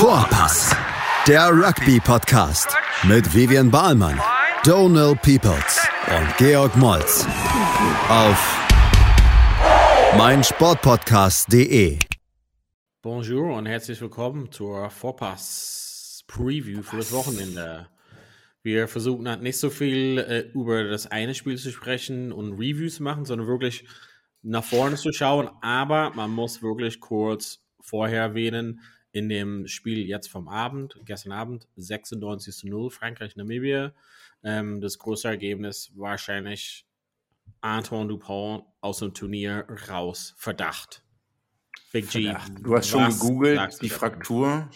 Vorpass, der Rugby-Podcast mit Vivian Bahlmann, Donal Peoples und Georg Moltz auf meinsportpodcast.de. Bonjour und herzlich willkommen zur Vorpass-Preview für das Wochenende. Wir versuchen halt nicht so viel äh, über das eine Spiel zu sprechen und Reviews zu machen, sondern wirklich nach vorne zu schauen. Aber man muss wirklich kurz vorher erwähnen, in dem Spiel jetzt vom Abend, gestern Abend, 96 zu 0, Frankreich-Namibia. Ähm, das große Ergebnis wahrscheinlich Antoine Dupont aus dem Turnier raus. Verdacht. Big G. Du hast schon gegoogelt, die Fraktur.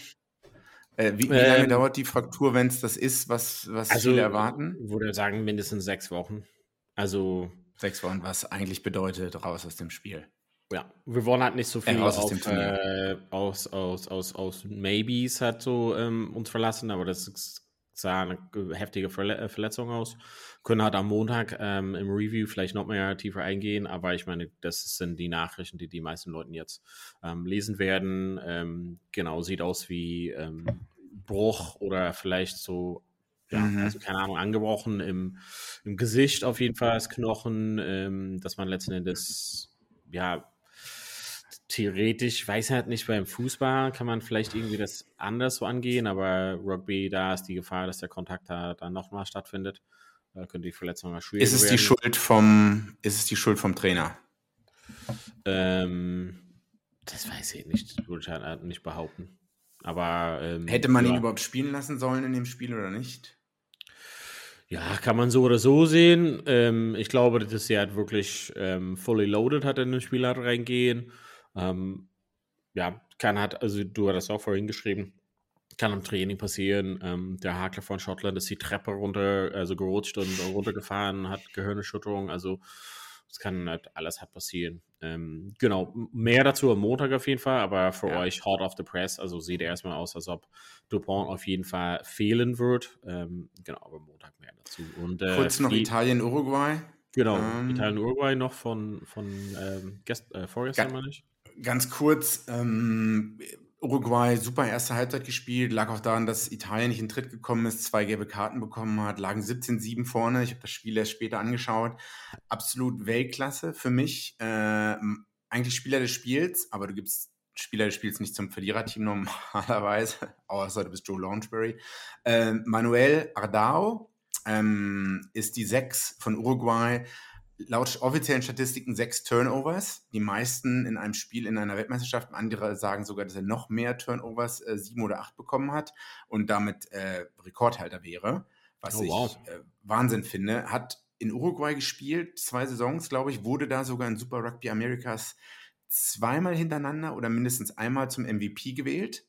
Äh, wie, wie, lange ähm, dauert die Fraktur, wenn es das ist, was, was also, viele erwarten? Ich würde sagen, mindestens sechs Wochen. Also. Sechs Wochen, was eigentlich bedeutet, raus aus dem Spiel. Ja, wir wollen halt nicht so viel aus, auf, äh, aus, aus, aus, aus Maybes halt so ähm, uns verlassen, aber das sah eine heftige Verle äh, Verletzung aus. Können halt am Montag ähm, im Review vielleicht noch mehr tiefer eingehen, aber ich meine, das sind die Nachrichten, die die meisten Leute jetzt ähm, lesen werden. Ähm, genau, sieht aus wie ähm, Bruch oder vielleicht so ja, mhm. also keine Ahnung, angebrochen im, im Gesicht auf jeden Fall als Knochen, ähm, dass man letzten Endes ja theoretisch, weiß halt nicht, beim Fußball kann man vielleicht irgendwie das anders so angehen, aber Rugby, da ist die Gefahr, dass der Kontakt da dann nochmal stattfindet. Da könnte die Verletzung mal schwierig ist es werden. Die Schuld vom, ist es die Schuld vom Trainer? Ähm, das weiß ich nicht, würde ich halt nicht behaupten. Aber ähm, hätte man ja. ihn überhaupt spielen lassen sollen in dem Spiel oder nicht? Ja, kann man so oder so sehen. Ähm, ich glaube, dass er halt wirklich ähm, fully loaded hat in den Spiel hat reingehen. Ähm, ja, kann hat, also du hattest auch vorhin geschrieben, kann im Training passieren. Ähm, der Hakler von Schottland ist die Treppe runter, also gerutscht und runtergefahren, hat Gehirnerschütterung. Also es kann halt alles hat passieren. Ähm, genau, mehr dazu am Montag auf jeden Fall, aber für ja. euch hot off the press, also sieht erstmal aus, als ob Dupont auf jeden Fall fehlen wird. Ähm, genau, aber Montag mehr dazu. Und, äh, Kurz noch Italien-Uruguay. Genau, ähm, Italien-Uruguay noch von, von ähm, gest, äh, vorgestern, meine ich. Ganz kurz, ähm, Uruguay super erste Halbzeit gespielt, lag auch daran, dass Italien nicht in Tritt gekommen ist, zwei gelbe Karten bekommen hat, lagen 17-7 vorne. Ich habe das Spiel erst später angeschaut. Absolut Weltklasse für mich. Äh, eigentlich Spieler des Spiels, aber du gibst Spieler des Spiels nicht zum Verliererteam normalerweise, außer du bist Joe Launchbury. Äh, Manuel Ardao ähm, ist die Sechs von Uruguay laut offiziellen Statistiken sechs Turnovers, die meisten in einem Spiel in einer Weltmeisterschaft. Andere sagen sogar, dass er noch mehr Turnovers, äh, sieben oder acht bekommen hat und damit äh, Rekordhalter wäre, was oh, wow. ich äh, Wahnsinn finde. Hat in Uruguay gespielt, zwei Saisons, glaube ich, wurde da sogar in Super Rugby Americas zweimal hintereinander oder mindestens einmal zum MVP gewählt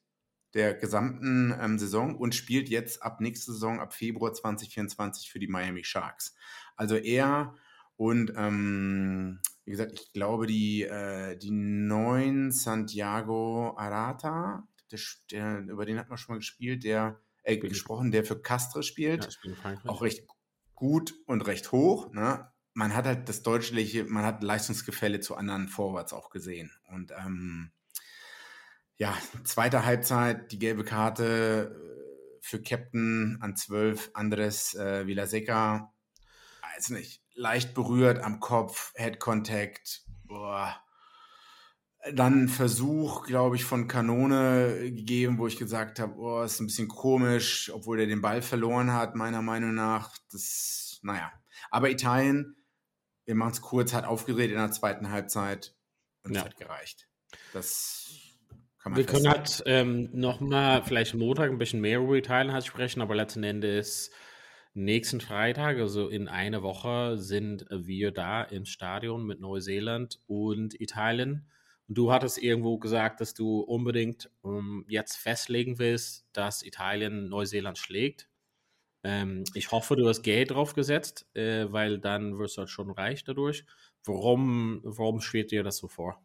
der gesamten ähm, Saison und spielt jetzt ab nächster Saison, ab Februar 2024 für die Miami Sharks. Also er und ähm, wie gesagt, ich glaube, die, äh, die neuen Santiago Arata, der, der, über den hat man schon mal gespielt, der äh, gesprochen, der für Castre spielt. Ja, auch recht gut und recht hoch. Ne? Man hat halt das deutliche, man hat Leistungsgefälle zu anderen Vorwärts auch gesehen. Und ähm, ja, zweite Halbzeit, die gelbe Karte äh, für Captain an 12, Andres äh, Villaseca. Weiß nicht leicht berührt am Kopf, Head Contact. Boah. Dann Versuch, glaube ich, von Kanone gegeben, wo ich gesagt habe, oh, ist ein bisschen komisch, obwohl er den Ball verloren hat, meiner Meinung nach. Das, naja. Aber Italien, wir machen es kurz, hat aufgedreht in der zweiten Halbzeit und ja. es hat gereicht. Das kann man Wir können halt ähm, nochmal vielleicht Montag ein bisschen mehr über Italien halt sprechen, aber letzten Endes Nächsten Freitag, also in einer Woche, sind wir da im Stadion mit Neuseeland und Italien. Und du hattest irgendwo gesagt, dass du unbedingt um, jetzt festlegen willst, dass Italien Neuseeland schlägt. Ähm, ich hoffe, du hast Geld drauf gesetzt, äh, weil dann wirst du halt schon reich dadurch. Warum, warum schwebt dir das so vor?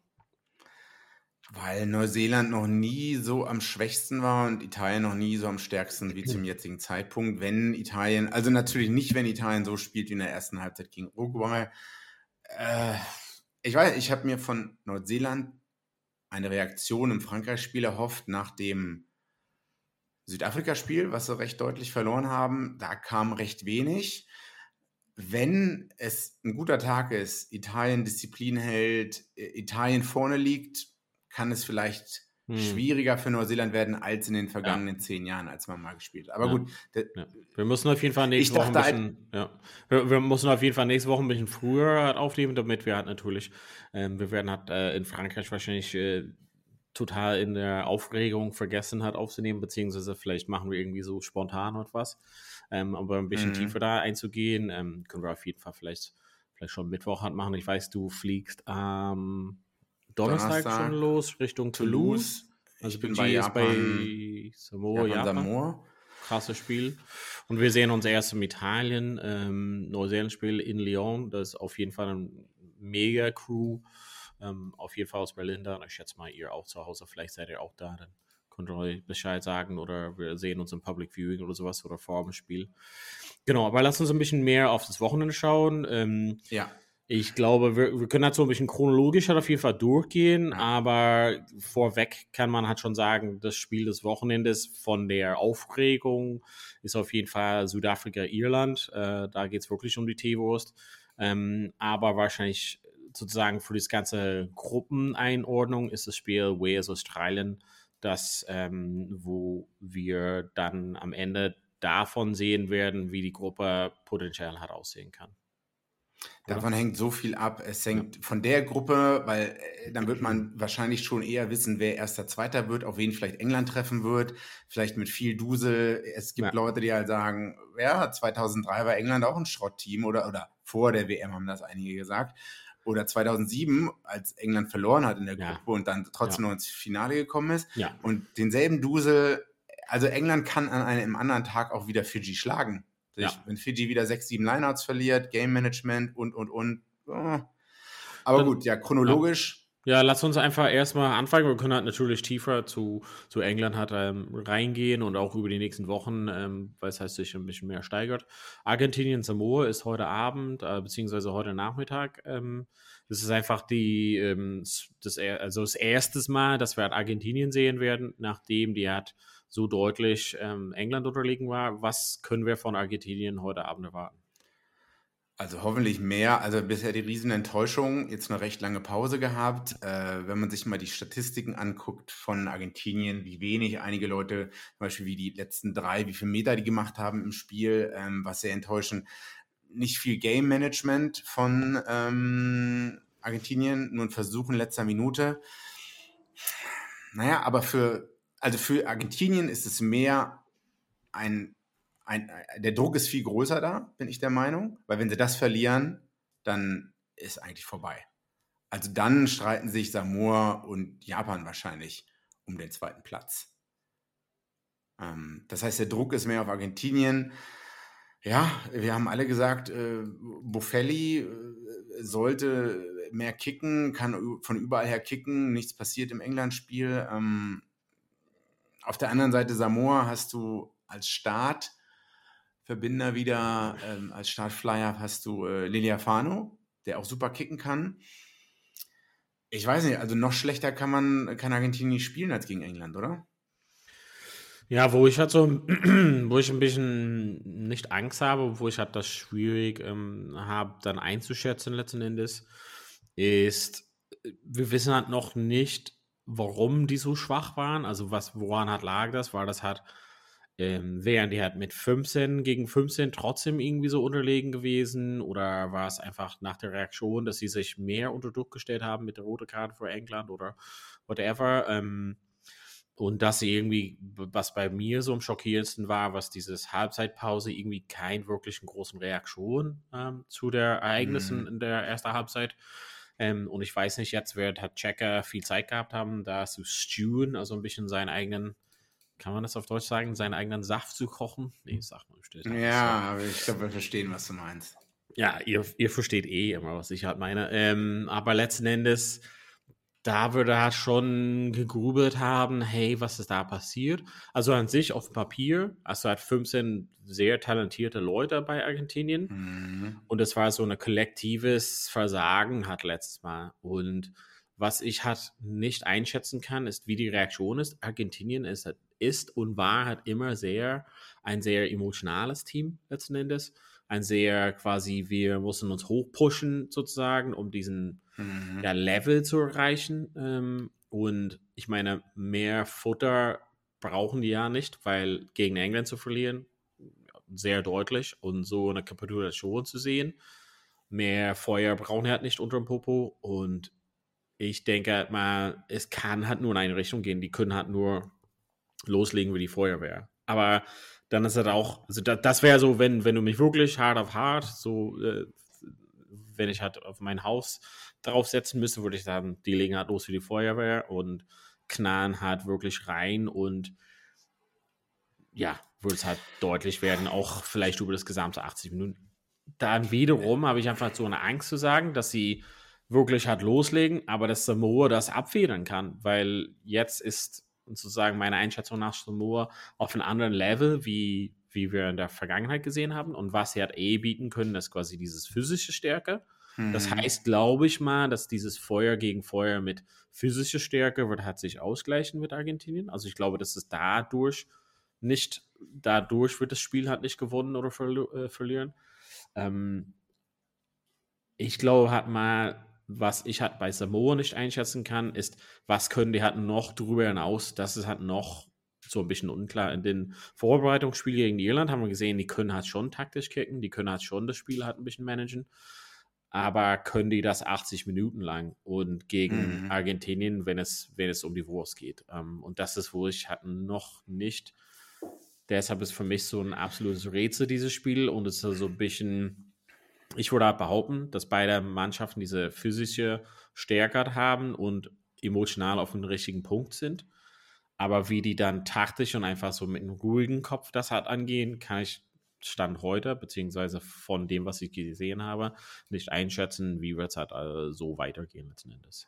Weil Neuseeland noch nie so am schwächsten war und Italien noch nie so am stärksten wie zum jetzigen Zeitpunkt. Wenn Italien, also natürlich nicht, wenn Italien so spielt wie in der ersten Halbzeit gegen Uruguay. Äh, ich weiß, ich habe mir von Neuseeland eine Reaktion im Frankreich-Spiel erhofft nach dem Südafrika-Spiel, was sie recht deutlich verloren haben, da kam recht wenig. Wenn es ein guter Tag ist, Italien Disziplin hält, Italien vorne liegt, kann es vielleicht hm. schwieriger für Neuseeland werden als in den vergangenen ja. zehn Jahren, als man mal gespielt hat. Aber ja. gut. Ja. Wir müssen auf jeden Fall nächste Woche ein bisschen, ja. wir, wir, müssen auf jeden Fall nächste Woche ein bisschen früher halt aufnehmen, damit wir halt natürlich, ähm, wir werden halt äh, in Frankreich wahrscheinlich äh, total in der Aufregung vergessen hat aufzunehmen, beziehungsweise vielleicht machen wir irgendwie so spontan etwas. Ähm, aber ein bisschen mhm. tiefer da einzugehen, ähm, können wir auf jeden Fall vielleicht, vielleicht schon Mittwoch halt machen. Ich weiß, du fliegst am Donnerstag, Donnerstag schon los Richtung Toulouse. Toulouse. Also ich bin bei, Japan, bei Samoa, Japan. Samoa. Krasses Spiel. Und wir sehen uns erst im Italien, ähm, Neuseeland-Spiel in Lyon. Das ist auf jeden Fall ein mega Crew. Ähm, auf jeden Fall aus Berlin da. Und ich schätze mal, ihr auch zu Hause. Vielleicht seid ihr auch da. Dann könnt ihr euch Bescheid sagen oder wir sehen uns im Public Viewing oder sowas oder vor dem Spiel. Genau, aber lasst uns ein bisschen mehr auf das Wochenende schauen. Ähm, ja. Ich glaube, wir, wir können so ein bisschen chronologisch halt auf jeden Fall durchgehen, aber vorweg kann man halt schon sagen, das Spiel des Wochenendes von der Aufregung ist auf jeden Fall Südafrika-Irland. Äh, da geht es wirklich um die Teewurst. Ähm, aber wahrscheinlich sozusagen für das ganze Gruppeneinordnung ist das Spiel Wales-Australien, das, ähm, wo wir dann am Ende davon sehen werden, wie die Gruppe potenziell hat aussehen kann. Davon hängt so viel ab. Es hängt ja. von der Gruppe, weil äh, dann wird man wahrscheinlich schon eher wissen, wer erster, zweiter wird, auf wen vielleicht England treffen wird, vielleicht mit viel Dusel. Es gibt ja. Leute, die halt sagen, ja, 2003 war England auch ein Schrottteam oder, oder vor der WM haben das einige gesagt. Oder 2007, als England verloren hat in der Gruppe ja. und dann trotzdem noch ins Finale gekommen ist. Und denselben Dusel, also England kann an einem anderen Tag auch wieder Fiji schlagen. Ja. Wenn Fiji wieder sechs, sieben Lineouts verliert, Game Management und, und, und. Aber Dann, gut, ja, chronologisch. Ja. ja, lass uns einfach erstmal anfangen. Wir können halt natürlich tiefer zu, zu England halt, ähm, reingehen und auch über die nächsten Wochen, ähm, weil es heißt, sich ein bisschen mehr steigert. Argentinien Samoa ist heute Abend, äh, beziehungsweise heute Nachmittag. Ähm, das ist einfach die, ähm, das, also das erste Mal, dass wir halt Argentinien sehen werden, nachdem die hat so deutlich ähm, England unterlegen war. Was können wir von Argentinien heute Abend erwarten? Also hoffentlich mehr. Also bisher die Riesenenttäuschung, jetzt eine recht lange Pause gehabt. Äh, wenn man sich mal die Statistiken anguckt von Argentinien, wie wenig einige Leute, zum Beispiel wie die letzten drei, wie viele Meter die gemacht haben im Spiel, ähm, was sehr enttäuschend. Nicht viel Game Management von ähm, Argentinien, nur ein Versuch in letzter Minute. Naja, aber für also für Argentinien ist es mehr ein, ein, der Druck ist viel größer da, bin ich der Meinung, weil wenn sie das verlieren, dann ist eigentlich vorbei. Also dann streiten sich Samoa und Japan wahrscheinlich um den zweiten Platz. Ähm, das heißt, der Druck ist mehr auf Argentinien. Ja, wir haben alle gesagt, äh, Buffelli äh, sollte mehr kicken, kann von überall her kicken, nichts passiert im England-Spiel. Ähm, auf der anderen Seite Samoa hast du als Startverbinder wieder, ähm, als Startflyer hast du äh, Liliafano, der auch super kicken kann. Ich weiß nicht, also noch schlechter kann man kann Argentinien nicht spielen als gegen England, oder? Ja, wo ich halt so, wo ich ein bisschen nicht Angst habe, wo ich halt das schwierig ähm, habe, dann einzuschätzen letzten Endes, ist, wir wissen halt noch nicht, warum die so schwach waren. Also was, woran hat lag das? War das halt, ähm, wären die halt mit 15 gegen 15 trotzdem irgendwie so unterlegen gewesen? Oder war es einfach nach der Reaktion, dass sie sich mehr unter Druck gestellt haben mit der roten Karte für England oder whatever? Ähm, und dass sie irgendwie, was bei mir so am schockierendsten war, was dieses Halbzeitpause irgendwie keinen wirklichen großen Reaktion ähm, zu der Ereignissen mm. in der ersten Halbzeit ähm, und ich weiß nicht, jetzt wird, hat Checker viel Zeit gehabt haben, da zu stewen, also ein bisschen seinen eigenen, kann man das auf Deutsch sagen, seinen eigenen Saft zu kochen? Nee, sagt man bestimmt. Ja, aber ich glaube, wir verstehen, was du meinst. Ja, ihr, ihr versteht eh immer, was ich halt meine. Ähm, aber letzten Endes da würde er schon gegrübelt haben, hey, was ist da passiert? Also an sich auf Papier, also hat 15 sehr talentierte Leute bei Argentinien mhm. und es war so ein kollektives Versagen hat letztes Mal und was ich halt nicht einschätzen kann, ist, wie die Reaktion ist. Argentinien ist ist und war halt immer sehr ein sehr emotionales Team letzten Endes. Ein sehr quasi, wir mussten uns hochpushen sozusagen, um diesen mhm. ja, Level zu erreichen. Ähm, und ich meine, mehr Futter brauchen die ja nicht, weil gegen England zu verlieren, sehr deutlich und so eine Kapitulation zu sehen. Mehr Feuer brauchen die halt nicht unter dem Popo und ich denke halt mal, es kann halt nur in eine Richtung gehen. Die können halt nur loslegen wie die Feuerwehr. Aber dann ist halt auch, also das, das wäre so, wenn, wenn du mich wirklich hart auf hart, so, äh, wenn ich halt auf mein Haus draufsetzen müsste, würde ich sagen, die legen halt los wie die Feuerwehr und knallen halt wirklich rein und ja, würde es halt deutlich werden, auch vielleicht über das gesamte 80 Minuten. Dann wiederum habe ich einfach so eine Angst zu sagen, dass sie wirklich halt loslegen, aber dass Samoa das abfedern kann, weil jetzt ist sozusagen meine Einschätzung nach Samoa auf einem anderen Level, wie, wie wir in der Vergangenheit gesehen haben. Und was sie halt eh bieten können, ist quasi dieses physische Stärke. Mhm. Das heißt, glaube ich mal, dass dieses Feuer gegen Feuer mit physischer Stärke wird hat sich ausgleichen mit Argentinien. Also ich glaube, dass es dadurch nicht, dadurch wird das Spiel halt nicht gewonnen oder verli äh, verlieren. Ähm, ich glaube, hat mal, was ich halt bei Samoa nicht einschätzen kann, ist, was können die halt noch drüber hinaus, das ist halt noch so ein bisschen unklar. In den Vorbereitungsspielen gegen Irland haben wir gesehen, die können halt schon taktisch kicken, die können halt schon das Spiel halt ein bisschen managen aber können die das 80 Minuten lang und gegen mhm. Argentinien, wenn es, wenn es um die Wurst geht. Ähm, und das ist, wo ich halt noch nicht, deshalb ist für mich so ein absolutes Rätsel, dieses Spiel. Und es ist so ein bisschen, ich würde halt behaupten, dass beide Mannschaften diese physische Stärke haben und emotional auf dem richtigen Punkt sind. Aber wie die dann taktisch und einfach so mit einem ruhigen Kopf das halt angehen, kann ich Stand heute, beziehungsweise von dem, was ich gesehen habe, nicht einschätzen, wie wird es halt äh, so weitergehen letzten Endes.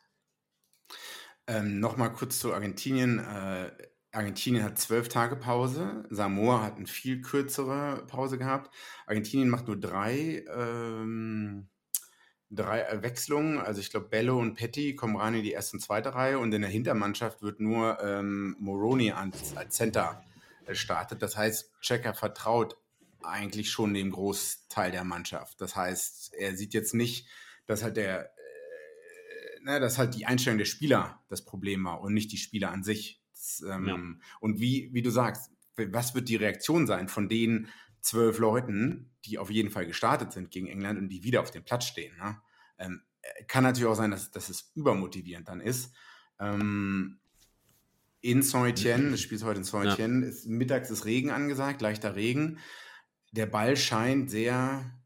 Ähm, Nochmal kurz zu Argentinien. Äh, Argentinien hat zwölf Tage Pause. Samoa hat eine viel kürzere Pause gehabt. Argentinien macht nur drei, ähm, drei Wechslungen. Also ich glaube, Bello und Petty kommen rein in die erste und zweite Reihe und in der Hintermannschaft wird nur ähm, Moroni als, als Center startet. Das heißt, Checker vertraut eigentlich schon dem Großteil der Mannschaft. Das heißt, er sieht jetzt nicht, dass halt der, äh, ne, dass halt die Einstellung der Spieler das Problem war und nicht die Spieler an sich. Das, ähm, ja. Und wie, wie du sagst, was wird die Reaktion sein von den zwölf Leuten, die auf jeden Fall gestartet sind gegen England und die wieder auf dem Platz stehen? Ne? Ähm, kann natürlich auch sein, dass, dass es übermotivierend dann ist. Ähm, in Saint-Etienne, das Spiel ist heute in Saint-Etienne, ja. mittags ist Regen angesagt, leichter Regen der Ball scheint sehr,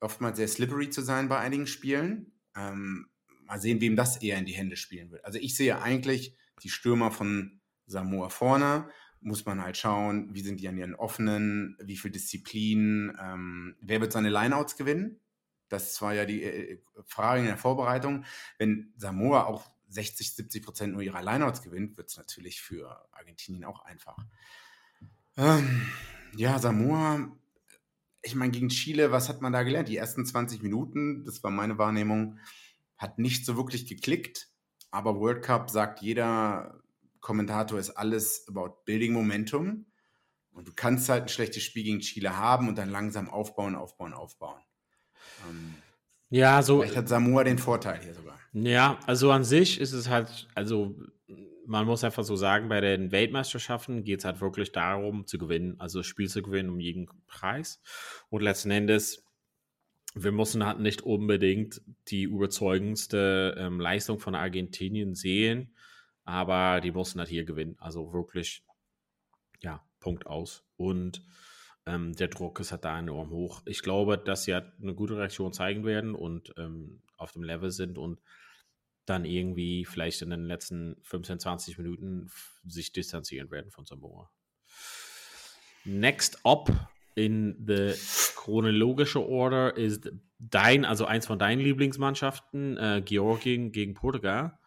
oftmals sehr slippery zu sein bei einigen Spielen. Ähm, mal sehen, wem das eher in die Hände spielen wird. Also ich sehe eigentlich die Stürmer von Samoa vorne. Muss man halt schauen, wie sind die an ihren offenen, wie viel Disziplin, ähm, wer wird seine Lineouts gewinnen? Das war ja die äh, Frage in der Vorbereitung. Wenn Samoa auch 60, 70 Prozent nur ihrer Lineouts gewinnt, wird es natürlich für Argentinien auch einfach. Ähm, ja, Samoa ich meine, gegen Chile, was hat man da gelernt? Die ersten 20 Minuten, das war meine Wahrnehmung, hat nicht so wirklich geklickt. Aber World Cup sagt jeder Kommentator, ist alles about building Momentum. Und du kannst halt ein schlechtes Spiel gegen Chile haben und dann langsam aufbauen, aufbauen, aufbauen. Ähm, ja, so. Vielleicht hat Samoa den Vorteil hier sogar. Ja, also an sich ist es halt, also man muss einfach so sagen, bei den Weltmeisterschaften geht es halt wirklich darum, zu gewinnen, also das Spiel zu gewinnen um jeden Preis. Und letzten Endes, wir müssen halt nicht unbedingt die überzeugendste ähm, Leistung von Argentinien sehen, aber die mussten halt hier gewinnen. Also wirklich, ja, Punkt aus. Und ähm, der Druck ist halt da enorm hoch. Ich glaube, dass sie halt eine gute Reaktion zeigen werden und ähm, auf dem Level sind und dann irgendwie vielleicht in den letzten 15, 20 Minuten sich distanzieren werden von Samoa. Next up in the chronologische Order ist dein, also eins von deinen Lieblingsmannschaften, äh, Georgien gegen Portugal.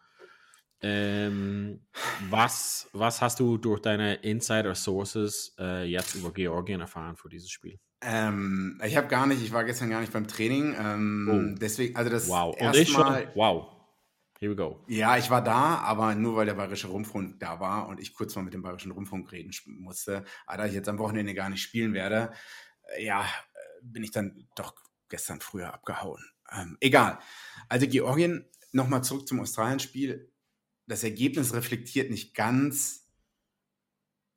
Ähm, was, was hast du durch deine Insider Sources äh, jetzt über Georgien erfahren für dieses Spiel? Ähm, ich habe gar nicht, ich war gestern gar nicht beim Training. Ähm, oh. Deswegen, also das wow. Und ich schon, wow. Here we go. Ja, ich war da, aber nur weil der Bayerische Rundfunk da war und ich kurz mal mit dem Bayerischen Rundfunk reden musste. Aber da ich jetzt am Wochenende gar nicht spielen werde, äh, ja, bin ich dann doch gestern früher abgehauen. Ähm, egal. Also Georgien, nochmal zurück zum Australien-Spiel. Das Ergebnis reflektiert nicht ganz,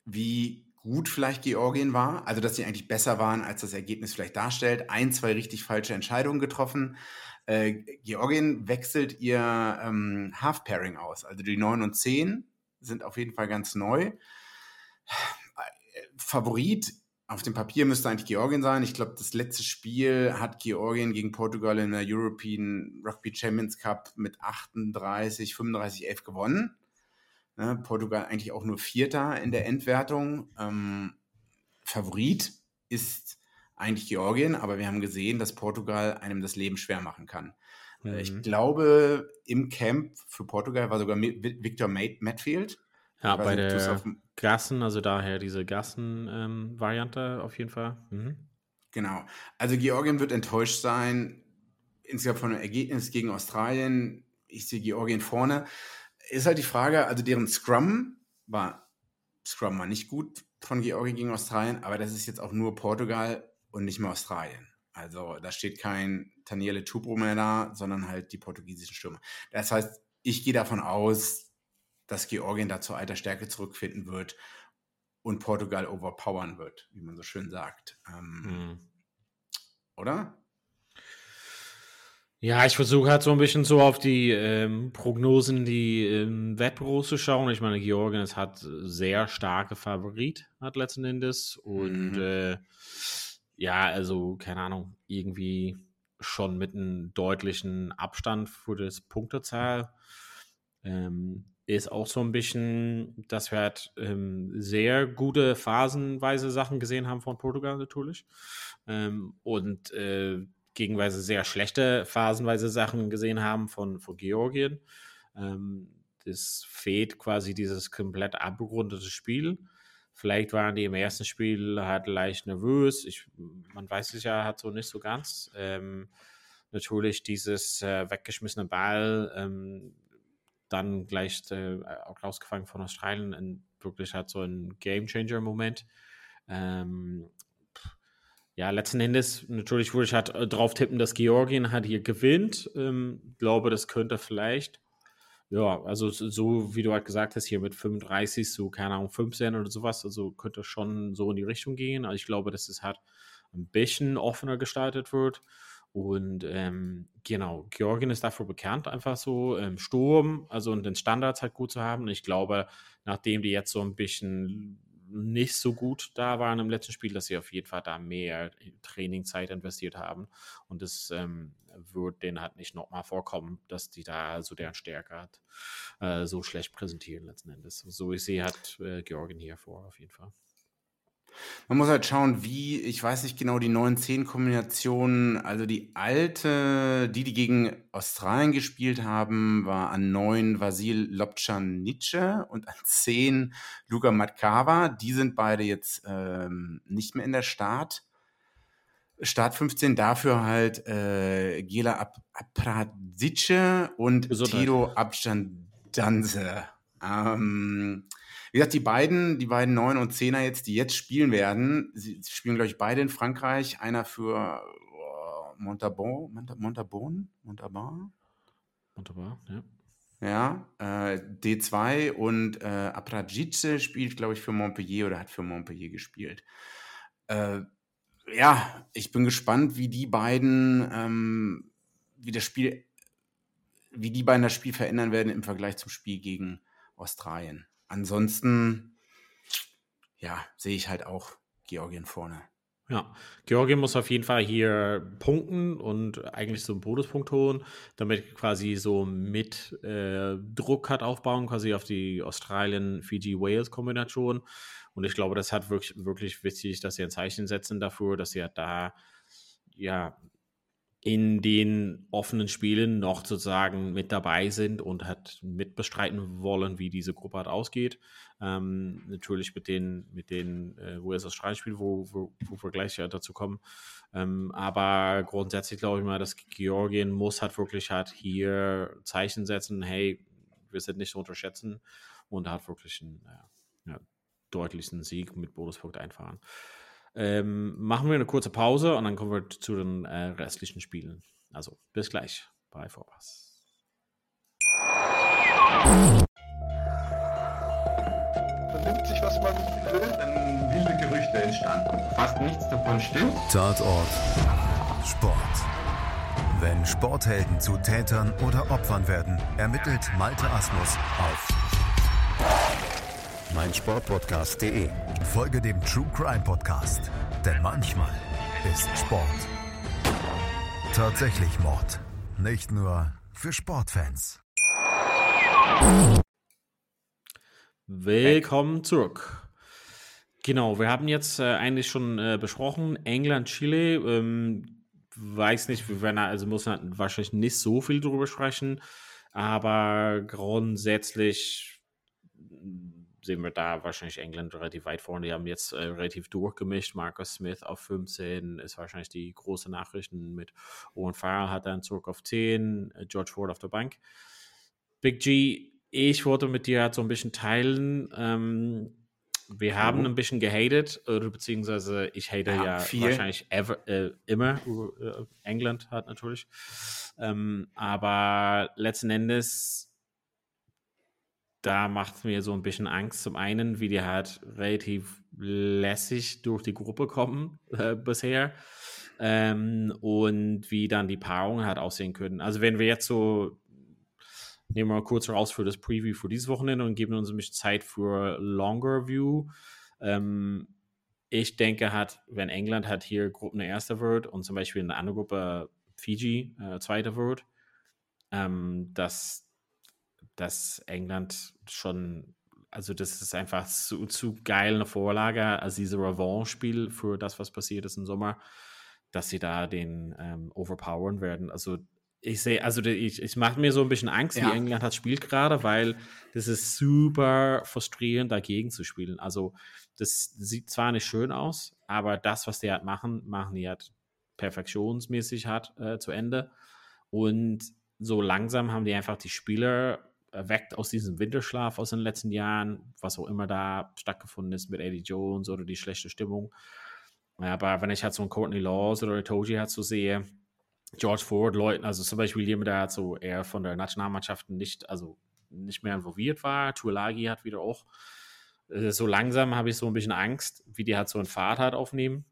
wie gut vielleicht Georgien war. Also, dass sie eigentlich besser waren, als das Ergebnis vielleicht darstellt. Ein, zwei richtig falsche Entscheidungen getroffen. Äh, Georgien wechselt ihr ähm, Half-Pairing aus. Also die 9 und 10 sind auf jeden Fall ganz neu. Favorit auf dem Papier müsste eigentlich Georgien sein. Ich glaube, das letzte Spiel hat Georgien gegen Portugal in der European Rugby Champions Cup mit 38, 35, 11 gewonnen. Ne, Portugal eigentlich auch nur Vierter in der Endwertung. Ähm, Favorit ist eigentlich Georgien, aber wir haben gesehen, dass Portugal einem das Leben schwer machen kann. Äh, mhm. Ich glaube, im Camp für Portugal war sogar Victor Matfield. Ja, bei der Gassen, also daher diese Gassen-Variante ähm, auf jeden Fall. Mhm. Genau. Also Georgien wird enttäuscht sein, insgesamt von dem Ergebnis gegen Australien. Ich sehe Georgien vorne. Ist halt die Frage, also deren Scrum war, Scrum war nicht gut von Georgien gegen Australien, aber das ist jetzt auch nur Portugal und nicht mehr Australien. Also da steht kein Taniele Tupro mehr da, sondern halt die portugiesischen Stürmer. Das heißt, ich gehe davon aus, dass Georgien da zur alter Stärke zurückfinden wird und Portugal overpowern wird, wie man so schön sagt. Ähm, mhm. Oder? Ja, ich versuche halt so ein bisschen so auf die ähm, Prognosen, die ähm, Wettbüros zu schauen. Ich meine, Georgien es hat sehr starke Favorit, hat letzten Endes. Und mhm. äh, ja, also, keine Ahnung, irgendwie schon mit einem deutlichen Abstand für das Punktezahl. Ähm, ist auch so ein bisschen, dass wir halt ähm, sehr gute phasenweise Sachen gesehen haben von Portugal natürlich. Ähm, und äh, gegenweise sehr schlechte phasenweise Sachen gesehen haben von, von Georgien. Ähm, das fehlt quasi dieses komplett abgerundete Spiel. Vielleicht waren die im ersten Spiel halt leicht nervös. Ich, man weiß es ja halt so nicht so ganz. Ähm, natürlich dieses äh, weggeschmissene Ball, ähm, dann gleich äh, rausgefangen von Australien, in, wirklich halt so ein Game-Changer-Moment. Ähm, ja, letzten Endes, natürlich würde ich halt äh, drauf tippen, dass Georgien halt hier gewinnt. Ähm, glaube, das könnte vielleicht ja, also so wie du halt gesagt hast, hier mit 35, so keine Ahnung, 15 oder sowas, also könnte schon so in die Richtung gehen. Also ich glaube, dass es halt ein bisschen offener gestaltet wird. Und ähm, genau, Georgien ist dafür bekannt, einfach so im Sturm, also und den Standards halt gut zu haben. Und ich glaube, nachdem die jetzt so ein bisschen nicht so gut da waren im letzten Spiel, dass sie auf jeden Fall da mehr Trainingzeit investiert haben. Und es ähm, wird denen halt nicht nochmal vorkommen, dass die da so deren Stärke hat, äh, so schlecht präsentieren letzten Endes. So ich sehe hat äh, Georgien hier vor, auf jeden Fall. Man muss halt schauen, wie, ich weiß nicht genau, die 9-10-Kombinationen, also die alte, die, die gegen Australien gespielt haben, war an 9 Vasil Lobcanice und an 10 Luka Matkava. Die sind beide jetzt ähm, nicht mehr in der Start. Start 15 dafür halt äh, Gela Ap Apradice und Gesundheit. Tiro Abstandanze. Ähm, wie gesagt, die beiden, die beiden Neun und Zehner jetzt, die jetzt spielen werden, sie spielen, glaube ich, beide in Frankreich. Einer für oh, Montabon, Montabon, Montabon? Montabon, ja. Ja, äh, D2 und äh, Apragice spielt, glaube ich, für Montpellier oder hat für Montpellier gespielt. Äh, ja, ich bin gespannt, wie die beiden, ähm, wie das Spiel, wie die beiden das Spiel verändern werden im Vergleich zum Spiel gegen Australien ansonsten, ja, sehe ich halt auch Georgien vorne. Ja, Georgien muss auf jeden Fall hier punkten und eigentlich so einen Bonuspunkt holen, damit quasi so mit äh, Druck hat aufbauen, quasi auf die Australien-Fiji-Wales-Kombination. Und ich glaube, das hat wirklich, wirklich wichtig, dass sie ein Zeichen setzen dafür, dass sie ja da ja in den offenen Spielen noch sozusagen mit dabei sind und hat mitbestreiten wollen, wie diese Gruppe halt ausgeht. Ähm, natürlich mit den, mit den äh, US-Australien-Spielen, wo, wo, wo, wir gleich ja dazu kommen. Ähm, aber grundsätzlich glaube ich mal, dass Georgien muss halt wirklich halt hier Zeichen setzen, hey, wir sind nicht zu unterschätzen und hat wirklich einen ja, deutlichen Sieg mit Bonuspunkt einfahren. Ähm, machen wir eine kurze Pause und dann kommen wir zu den äh, restlichen Spielen. Also bis gleich bei Vorpass. Vernimmt sich, was man will, dann wilde Gerüchte entstanden. Fast nichts davon stimmt. Tatort Sport. Wenn Sporthelden zu Tätern oder Opfern werden, ermittelt Malte Asmus auf meinsportpodcast.de. Folge dem True Crime Podcast, denn manchmal ist Sport tatsächlich Mord. Nicht nur für Sportfans. Willkommen zurück. Genau, wir haben jetzt äh, eigentlich schon äh, besprochen, England, Chile. Ähm, weiß nicht, wir werden also muss man wahrscheinlich nicht so viel drüber sprechen, aber grundsätzlich sehen wir da wahrscheinlich England relativ weit vorne. Die haben jetzt äh, relativ durchgemischt. Marcus Smith auf 15 ist wahrscheinlich die große Nachricht. Mit Owen Farrell hat er einen Zurück auf 10, äh, George Ford auf der Bank. Big G, ich wollte mit dir halt so ein bisschen teilen. Ähm, wir haben mhm. ein bisschen gehatet, oder beziehungsweise ich hate ja, ja wahrscheinlich ever, äh, immer. Äh, England hat natürlich. Ähm, aber letzten Endes da macht mir so ein bisschen Angst. Zum einen, wie die halt relativ lässig durch die Gruppe kommen äh, bisher ähm, und wie dann die Paarungen halt aussehen können. Also wenn wir jetzt so, nehmen wir mal kurz raus für das Preview für dieses Wochenende und geben uns ein bisschen Zeit für Longer View. Ähm, ich denke halt, wenn England halt hier Gruppen Erster wird und zum Beispiel eine andere Gruppe Fiji äh, Zweiter wird, ähm, dass dass England schon, also das ist einfach zu, zu geil eine Vorlage, also diese Revanche-Spiel für das, was passiert ist im Sommer, dass sie da den ähm, overpowern werden. Also ich sehe, also ich, ich mache mir so ein bisschen Angst, ja. wie England hat spielt gerade, weil das ist super frustrierend, dagegen zu spielen. Also das sieht zwar nicht schön aus, aber das, was die halt machen, machen die halt perfektionsmäßig hat äh, zu Ende. Und so langsam haben die einfach die Spieler erweckt aus diesem Winterschlaf aus den letzten Jahren, was auch immer da stattgefunden ist mit Eddie Jones oder die schlechte Stimmung. Aber wenn ich halt so einen Courtney Laws oder Toji halt so sehe, George Ford, Leuten, also zum Beispiel jemand, der halt so eher von der Nationalmannschaft nicht, also nicht mehr involviert war. Tuolagi hat wieder auch äh, so langsam habe ich so ein bisschen Angst, wie die halt so einen Fahrt halt aufnehmen,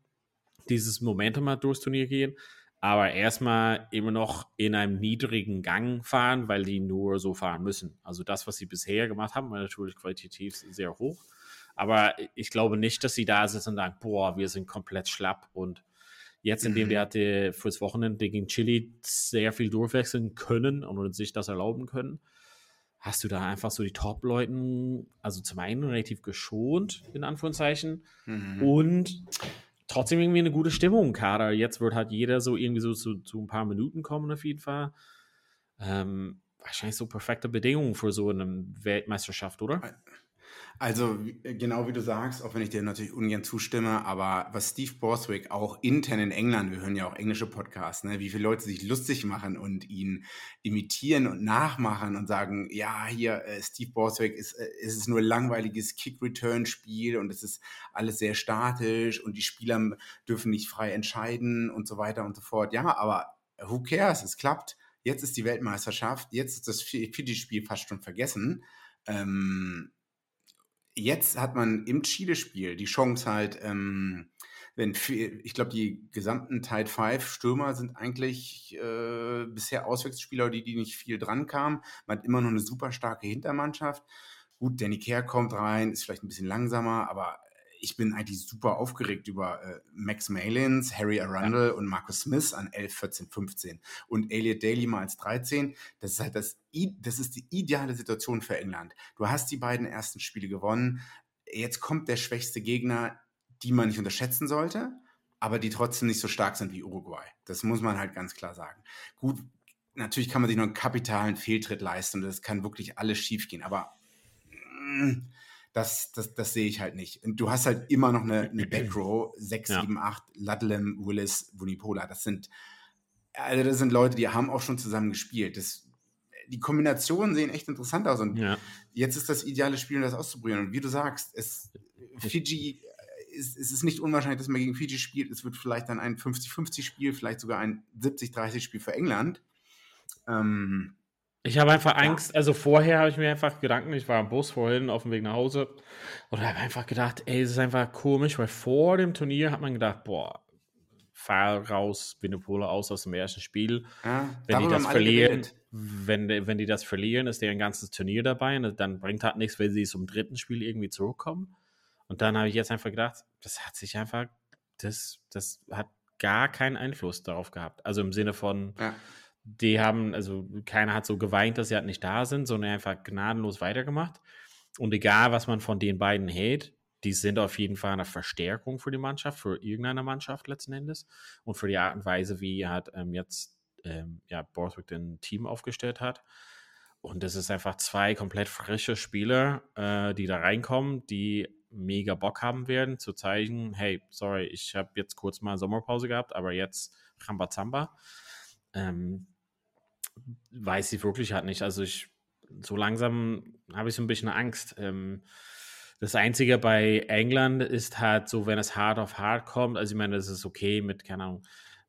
dieses Momentum halt durchs Turnier gehen aber erstmal immer noch in einem niedrigen Gang fahren, weil die nur so fahren müssen. Also das, was sie bisher gemacht haben, war natürlich qualitativ sehr hoch. Aber ich glaube nicht, dass sie da sitzen und sagen, boah, wir sind komplett schlapp. Und jetzt, indem mhm. der hatte fürs Wochenende gegen Chili sehr viel durchwechseln können und sich das erlauben können, hast du da einfach so die Top-Leuten, also zum einen relativ geschont, in Anführungszeichen, mhm. und trotzdem irgendwie eine gute Stimmung im Kader. Jetzt wird halt jeder so irgendwie so zu, zu ein paar Minuten kommen auf jeden Fall. Ähm, wahrscheinlich so perfekte Bedingungen für so eine Weltmeisterschaft, oder? Also äh, genau wie du sagst, auch wenn ich dir natürlich ungern zustimme, aber was Steve Borswick auch intern in England, wir hören ja auch englische Podcasts, ne, wie viele Leute sich lustig machen und ihn imitieren und nachmachen und sagen, ja, hier äh, Steve Borswick ist, äh, ist es nur langweiliges Kick-Return-Spiel und es ist alles sehr statisch und die Spieler dürfen nicht frei entscheiden und so weiter und so fort. Ja, aber who cares? Es klappt. Jetzt ist die Weltmeisterschaft, jetzt ist das Fiji-Spiel fast schon vergessen. Ähm, jetzt hat man im Chile-Spiel die Chance halt, ähm, wenn ich glaube, die gesamten Tide 5 Stürmer sind eigentlich äh, bisher Auswechselspieler, die, die nicht viel dran kamen. Man hat immer noch eine super starke Hintermannschaft. Gut, Danny Kerr kommt rein, ist vielleicht ein bisschen langsamer, aber ich bin eigentlich super aufgeregt über äh, Max Malins, Harry Arundel ja. und Marcus Smith an 11, 14, 15 und Elliot Daly mal als 13. Das ist halt das, das ist die ideale Situation für England. Du hast die beiden ersten Spiele gewonnen. Jetzt kommt der schwächste Gegner, die man nicht unterschätzen sollte. aber die trotzdem nicht so stark sind wie Uruguay. Das muss man halt ganz klar sagen. Gut, natürlich kann man sich noch einen kapitalen Fehltritt leisten und das kann wirklich alles schiefgehen, aber mm, das, das, das sehe ich halt nicht. Und du hast halt immer noch eine, eine Backrow, 6, ja. 7, 8, Ludlam, Willis, Vunipola. Das sind, also das sind Leute, die haben auch schon zusammen gespielt. Das, die Kombinationen sehen echt interessant aus. Und ja. jetzt ist das ideale Spiel, um das auszuprobieren. Und wie du sagst, es, Fiji, es, es ist nicht unwahrscheinlich, dass man gegen Fiji spielt. Es wird vielleicht dann ein 50-50-Spiel, vielleicht sogar ein 70-30-Spiel für England. Ähm, ich habe einfach Angst, also vorher habe ich mir einfach Gedanken, ich war am Bus vorhin auf dem Weg nach Hause und habe einfach gedacht, ey, es ist einfach komisch, weil vor dem Turnier hat man gedacht, boah, fahr raus, Winnepole aus aus dem ersten Spiel. Ja, wenn die das verlieren, wenn, wenn die das verlieren, ist deren ganzes Turnier dabei und dann bringt halt nichts, wenn sie zum dritten Spiel irgendwie zurückkommen. Und dann habe ich jetzt einfach gedacht, das hat sich einfach, das, das hat gar keinen Einfluss darauf gehabt. Also im Sinne von, ja die haben, also keiner hat so geweint, dass sie halt nicht da sind, sondern einfach gnadenlos weitergemacht. Und egal, was man von den beiden hält, die sind auf jeden Fall eine Verstärkung für die Mannschaft, für irgendeine Mannschaft letzten Endes und für die Art und Weise, wie hat ähm, jetzt ähm, ja, Borthwick den Team aufgestellt hat. Und es ist einfach zwei komplett frische Spieler, äh, die da reinkommen, die mega Bock haben werden, zu zeigen, hey, sorry, ich habe jetzt kurz mal Sommerpause gehabt, aber jetzt Rambazamba. Ähm, weiß ich wirklich halt nicht. Also ich, so langsam habe ich so ein bisschen Angst. Ähm, das Einzige bei England ist halt so, wenn es hart auf hart kommt, also ich meine, das ist okay mit, keine Ahnung,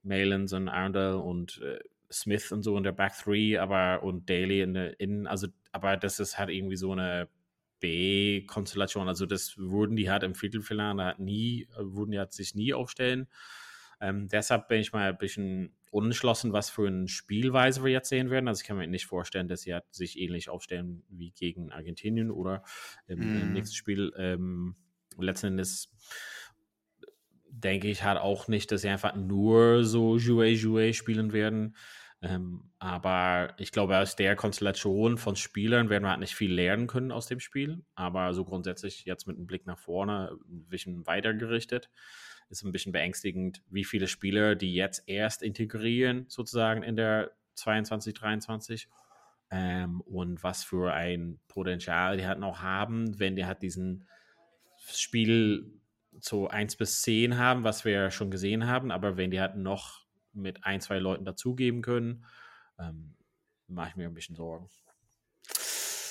Malins und Arundel und äh, Smith und so in der Back Three, aber und Daly in der Innen, also, aber das ist halt irgendwie so eine B-Konstellation. Also das wurden die halt im Viertelfinale halt nie, wurden die halt sich nie aufstellen. Ähm, deshalb bin ich mal ein bisschen unentschlossen, was für eine Spielweise wir jetzt sehen werden. Also ich kann mir nicht vorstellen, dass sie halt sich ähnlich aufstellen wie gegen Argentinien oder im, mm. im mhm. nächsten Spiel. Ähm, letzten Endes denke ich halt auch nicht, dass sie einfach nur so Jouet Jouet spielen werden. Ähm, aber ich glaube, aus der Konstellation von Spielern werden wir halt nicht viel lernen können aus dem Spiel. Aber so grundsätzlich jetzt mit einem Blick nach vorne ein bisschen weiter gerichtet ist ein bisschen beängstigend, wie viele Spieler die jetzt erst integrieren, sozusagen in der 22, 23. Ähm, und was für ein Potenzial die halt noch haben, wenn die halt diesen Spiel so 1 bis 10 haben, was wir schon gesehen haben, aber wenn die halt noch mit ein, zwei Leuten dazugeben können, ähm, mache ich mir ein bisschen Sorgen.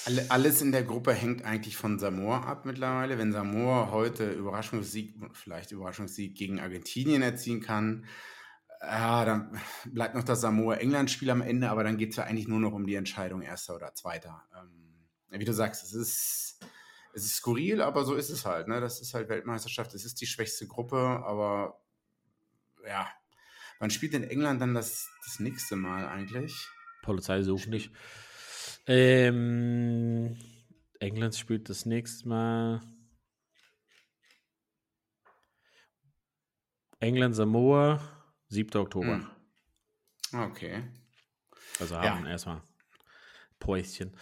Alle, alles in der Gruppe hängt eigentlich von Samoa ab mittlerweile. Wenn Samoa heute Überraschungssieg, vielleicht Überraschungssieg gegen Argentinien erzielen kann, ja, dann bleibt noch das Samoa-England-Spiel am Ende, aber dann geht es ja eigentlich nur noch um die Entscheidung Erster oder Zweiter. Ähm, wie du sagst, es ist, es ist skurril, aber so ist es halt. Ne? Das ist halt Weltmeisterschaft, es ist die schwächste Gruppe, aber ja, wann spielt denn England dann das, das nächste Mal eigentlich? Polizei sucht nicht. Ähm, England spielt das nächste Mal. England Samoa, 7. Oktober. Hm. Okay. Also haben ja. erstmal Päuschen.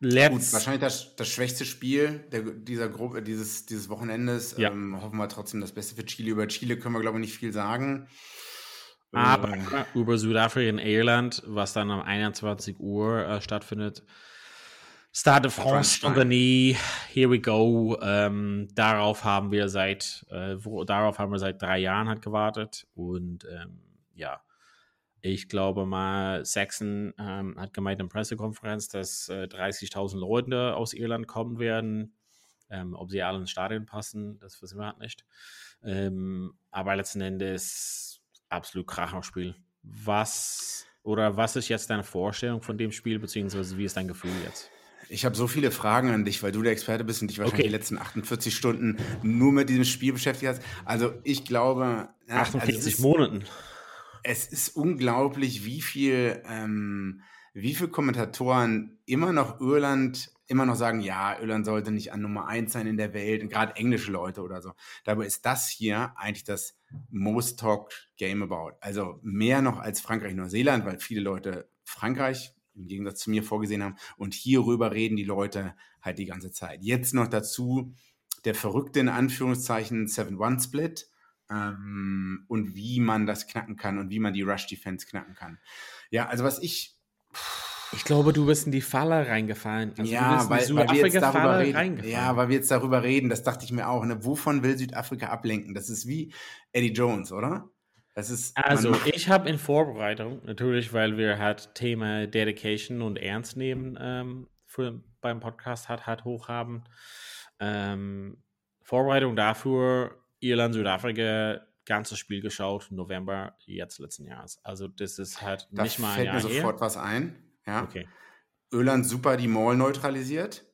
Let's wahrscheinlich das, das schwächste Spiel der, dieser Gruppe, dieses, dieses Wochenendes. Ja. Ähm, hoffen wir trotzdem das Beste für Chile. Über Chile können wir, glaube ich, nicht viel sagen. Aber äh, über Südafrika und Irland, was dann um 21 Uhr äh, stattfindet. Stade de France Compagnie, here we go. Ähm, darauf haben wir seit, äh, wo, darauf haben wir seit drei Jahren halt gewartet. Und ähm, ja, ich glaube mal, Saxon ähm, hat gemeint in der Pressekonferenz, dass äh, 30.000 Leute aus Irland kommen werden. Ähm, ob sie alle ins Stadion passen, das wissen wir halt nicht. Ähm, aber letzten Endes absolut Kracherspiel. Was oder was ist jetzt deine Vorstellung von dem Spiel, beziehungsweise wie ist dein Gefühl jetzt? Ich habe so viele Fragen an dich, weil du der Experte bist und dich wahrscheinlich okay. die letzten 48 Stunden nur mit diesem Spiel beschäftigt hast. Also ich glaube. 48 also es Monaten. Es ist unglaublich, wie viel, ähm, wie viele Kommentatoren immer noch Irland immer noch sagen, ja, Irland sollte nicht an Nummer 1 sein in der Welt, gerade englische Leute oder so. Dabei ist das hier eigentlich das most talked game about. Also mehr noch als Frankreich, Neuseeland, weil viele Leute Frankreich im Gegensatz zu mir vorgesehen haben. Und hierüber reden die Leute halt die ganze Zeit. Jetzt noch dazu der verrückte in Anführungszeichen 7-1-Split. ähm, und wie man das knacken kann und wie man die Rush-Defense knacken kann. Ja, also was ich. Ich glaube, du bist in die Falle reingefallen. Also ja, weil, weil, wir jetzt darüber reden. Ja, weil wir jetzt darüber reden, das dachte ich mir auch. Ne? Wovon will Südafrika ablenken? Das ist wie Eddie Jones, oder? Das ist, also, ich habe in Vorbereitung, natürlich, weil wir halt Thema Dedication und Ernst nehmen ähm, für, beim Podcast hat, hat hochhaben. Ähm, Vorbereitung dafür, Irland, Südafrika, ganzes Spiel geschaut, November jetzt letzten Jahres. Also das ist halt da nicht mal ein fällt Jahr mir sofort her. was ein. Ja. Okay. Öland super die Mall neutralisiert.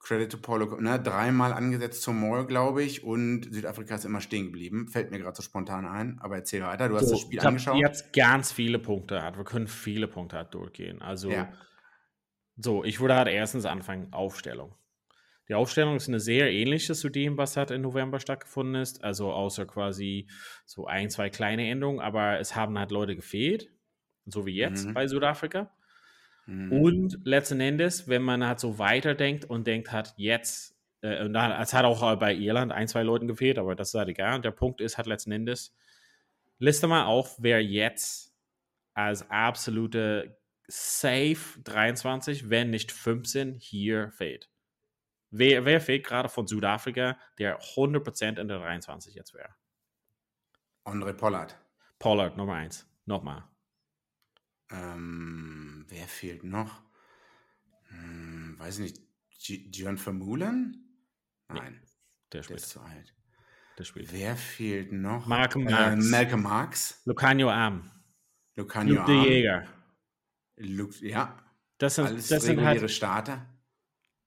Credit to Paulo, ne, dreimal angesetzt zum Mall, glaube ich, und Südafrika ist immer stehen geblieben. Fällt mir gerade so spontan ein, aber erzähl weiter. Du hast so, das Spiel ich angeschaut. Jetzt ganz viele Punkte hat. Wir können viele Punkte halt durchgehen. Also, ja. so, ich würde halt erstens anfangen, Aufstellung. Die Aufstellung ist eine sehr ähnliche zu dem, was halt im November stattgefunden ist. Also außer quasi so ein, zwei kleine Änderungen, aber es haben halt Leute gefehlt, so wie jetzt mhm. bei Südafrika. Mhm. Und letzten Endes, wenn man halt so weiterdenkt und denkt hat, jetzt, äh, und dann, es hat auch bei Irland ein, zwei Leuten gefehlt, aber das ist halt egal. Und der Punkt ist halt letzten Endes, liste mal auf, wer jetzt als absolute Safe 23, wenn nicht 15, hier fehlt. Wer, wer fehlt gerade von Südafrika, der 100% in der 23 jetzt wäre? André Pollard. Pollard, Nummer 1. Nochmal. Ähm, wer fehlt noch? Hm, weiß nicht. John Vermeulen? Nein. Nee, der, der ist zu alt. Der spielt. Wer fehlt noch? Malcolm Marx. Äh, Malcolm Marx. Lucanio Arm. Lucanio Luke Arm. Jäger. Luke, ja. Das sind, Alles das sind halt, Starter.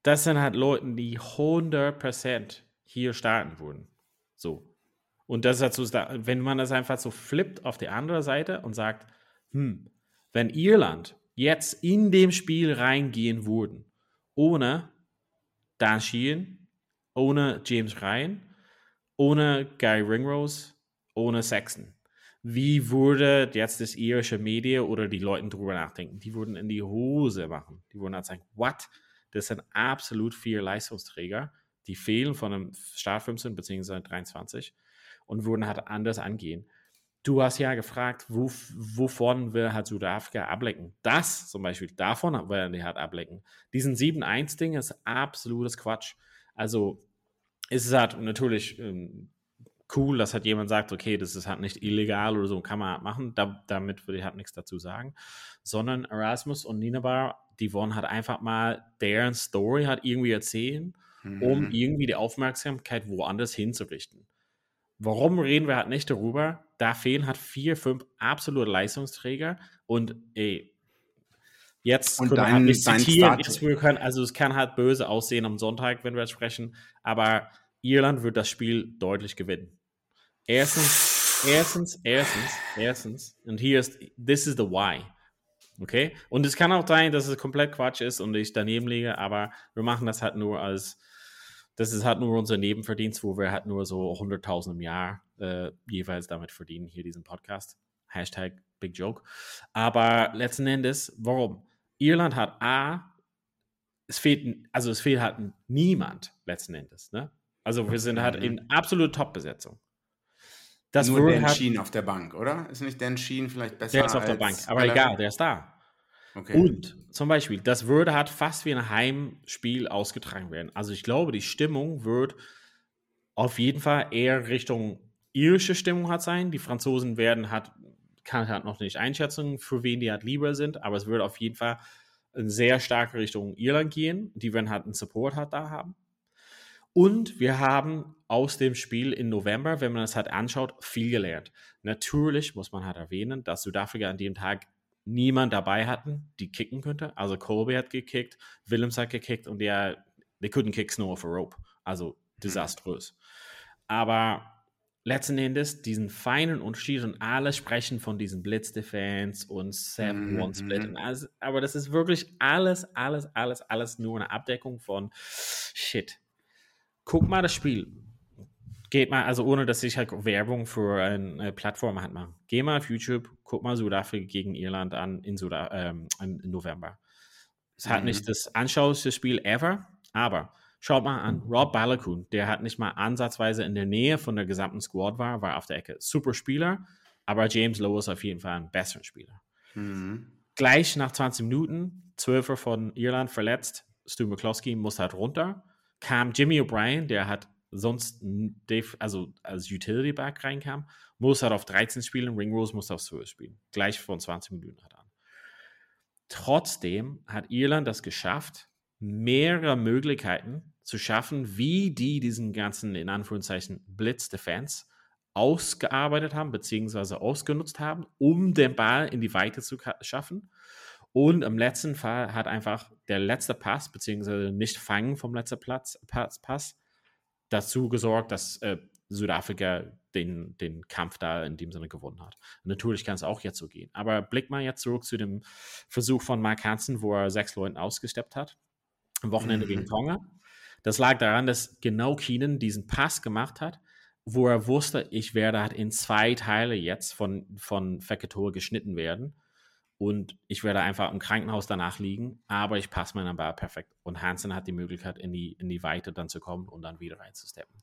Das sind halt Leute, die 100% hier starten würden. So. Und das ist halt so, wenn man das einfach so flippt auf die andere Seite und sagt, hm, wenn Irland jetzt in dem Spiel reingehen würden, ohne Dan Sheehan, ohne James Ryan, ohne Guy Ringrose, ohne Sexton, wie würde jetzt das irische Media oder die Leute drüber nachdenken? Die würden in die Hose machen. Die würden halt sagen, what? Das sind absolut vier Leistungsträger, die fehlen von einem Start 15 bzw. 23 und würden halt anders angehen. Du hast ja gefragt, wo, wovon wir halt Südafrika ablecken. Das zum Beispiel, davon werden die halt ablecken. Diesen 7-1-Ding ist absolutes Quatsch. Also ist es halt natürlich ähm, cool, dass halt jemand sagt, okay, das ist halt nicht illegal oder so, kann man halt machen. Da, damit würde ich halt nichts dazu sagen. Sondern Erasmus und Ninabar, die wollen halt einfach mal deren Story halt irgendwie erzählen, mhm. um irgendwie die Aufmerksamkeit woanders hinzurichten. Warum reden wir halt nicht darüber? Da fehlen halt vier, fünf absolute Leistungsträger und ey, jetzt und können dein, wir halt nicht zitieren, jetzt, wir können, also es kann halt böse aussehen am Sonntag, wenn wir jetzt sprechen, aber Irland wird das Spiel deutlich gewinnen. Erstens, erstens, erstens, erstens, und hier ist, this is the why. Okay? Und es kann auch sein, dass es komplett Quatsch ist und ich daneben liege, aber wir machen das halt nur als das ist halt nur unser Nebenverdienst, wo wir halt nur so 100.000 im Jahr äh, jeweils damit verdienen, hier diesen Podcast. Hashtag Big Joke. Aber letzten Endes, warum? Irland hat A, es fehlt, also es fehlt halt niemand letzten Endes. Ne? Also wir sind halt in absolute Top-Besetzung. Das Nur Dan halt, Sheen auf der Bank, oder? Ist nicht Dan Sheen vielleicht besser? Der ist auf der Bank, aber egal, der ist da. Okay. Und zum Beispiel, das würde halt fast wie ein Heimspiel ausgetragen werden. Also ich glaube, die Stimmung wird auf jeden Fall eher Richtung irische Stimmung hat sein. Die Franzosen werden hat, kann halt noch nicht einschätzen, für wen die halt lieber sind, aber es wird auf jeden Fall in sehr starke Richtung Irland gehen. Die werden halt einen Support halt da haben. Und wir haben aus dem Spiel im November, wenn man das halt anschaut, viel gelernt. Natürlich muss man halt erwähnen, dass Südafrika an dem Tag niemand dabei hatten, die kicken könnte. Also Colby hat gekickt, Willems hat gekickt und der, they couldn't kick Snow off a rope. Also mhm. desaströs. Aber letzten Endes diesen feinen Unterschied und alle sprechen von diesen Blitz-Defense und Seven-One-Split. Mhm. Also, aber das ist wirklich alles, alles, alles, alles nur eine Abdeckung von Shit. Guck mal das Spiel geht mal, also ohne dass ich halt Werbung für eine Plattform halt mache. Geh mal auf YouTube, guck mal Südafrika gegen Irland an in, Süda ähm, im November. Es hat mhm. nicht das anschaulichste Spiel ever, aber Schaut mal an, Rob Balakun, der hat nicht mal ansatzweise in der Nähe von der gesamten Squad war, war auf der Ecke. Super Spieler, aber James Lowe ist auf jeden Fall ein besserer Spieler. Mhm. Gleich nach 20 Minuten, Zwölfer von Irland verletzt, Stu McCloskey muss halt runter, kam Jimmy O'Brien, der hat sonst also als Utility Back reinkam, muss halt auf 13 spielen, Ringrose muss auf 12 spielen. Gleich von 20 Minuten hat an. Trotzdem hat Irland das geschafft, mehrere Möglichkeiten zu schaffen, wie die diesen ganzen, in Anführungszeichen, Blitz-Defense ausgearbeitet haben, beziehungsweise ausgenutzt haben, um den Ball in die Weite zu schaffen. Und im letzten Fall hat einfach der letzte Pass, beziehungsweise nicht Fangen vom letzten Platz, Pass, Pass dazu gesorgt, dass äh, Südafrika den, den Kampf da in dem Sinne gewonnen hat. Und natürlich kann es auch jetzt so gehen. Aber blick mal jetzt zurück zu dem Versuch von Mark Hansen, wo er sechs Leuten ausgesteppt hat. Am Wochenende mhm. gegen Tonga. Das lag daran, dass genau Keenan diesen Pass gemacht hat, wo er wusste, ich werde halt in zwei Teile jetzt von, von Feketore geschnitten werden. Und ich werde einfach im Krankenhaus danach liegen, aber ich passe meinen Ball perfekt. Und Hansen hat die Möglichkeit, in die, in die Weite dann zu kommen und dann wieder reinzusteppen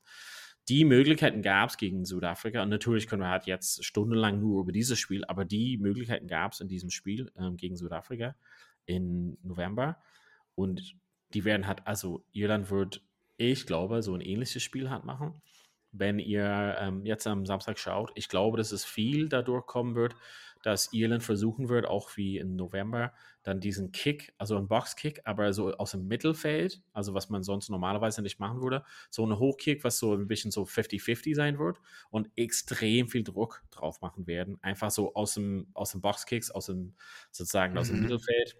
die Möglichkeiten gab es gegen Südafrika. Und natürlich können wir halt jetzt stundenlang nur über dieses Spiel, aber die Möglichkeiten gab es in diesem Spiel ähm, gegen Südafrika im November. Und die werden halt, also Irland wird, ich glaube, so ein ähnliches Spiel halt machen. Wenn ihr ähm, jetzt am Samstag schaut, ich glaube, dass es viel dadurch kommen wird, dass Irland versuchen wird, auch wie im November, dann diesen Kick, also einen Boxkick, aber so aus dem Mittelfeld, also was man sonst normalerweise nicht machen würde, so einen Hochkick, was so ein bisschen so 50-50 sein wird und extrem viel Druck drauf machen werden. Einfach so aus dem, aus dem Boxkicks, aus dem, sozusagen aus dem mhm. Mittelfeld.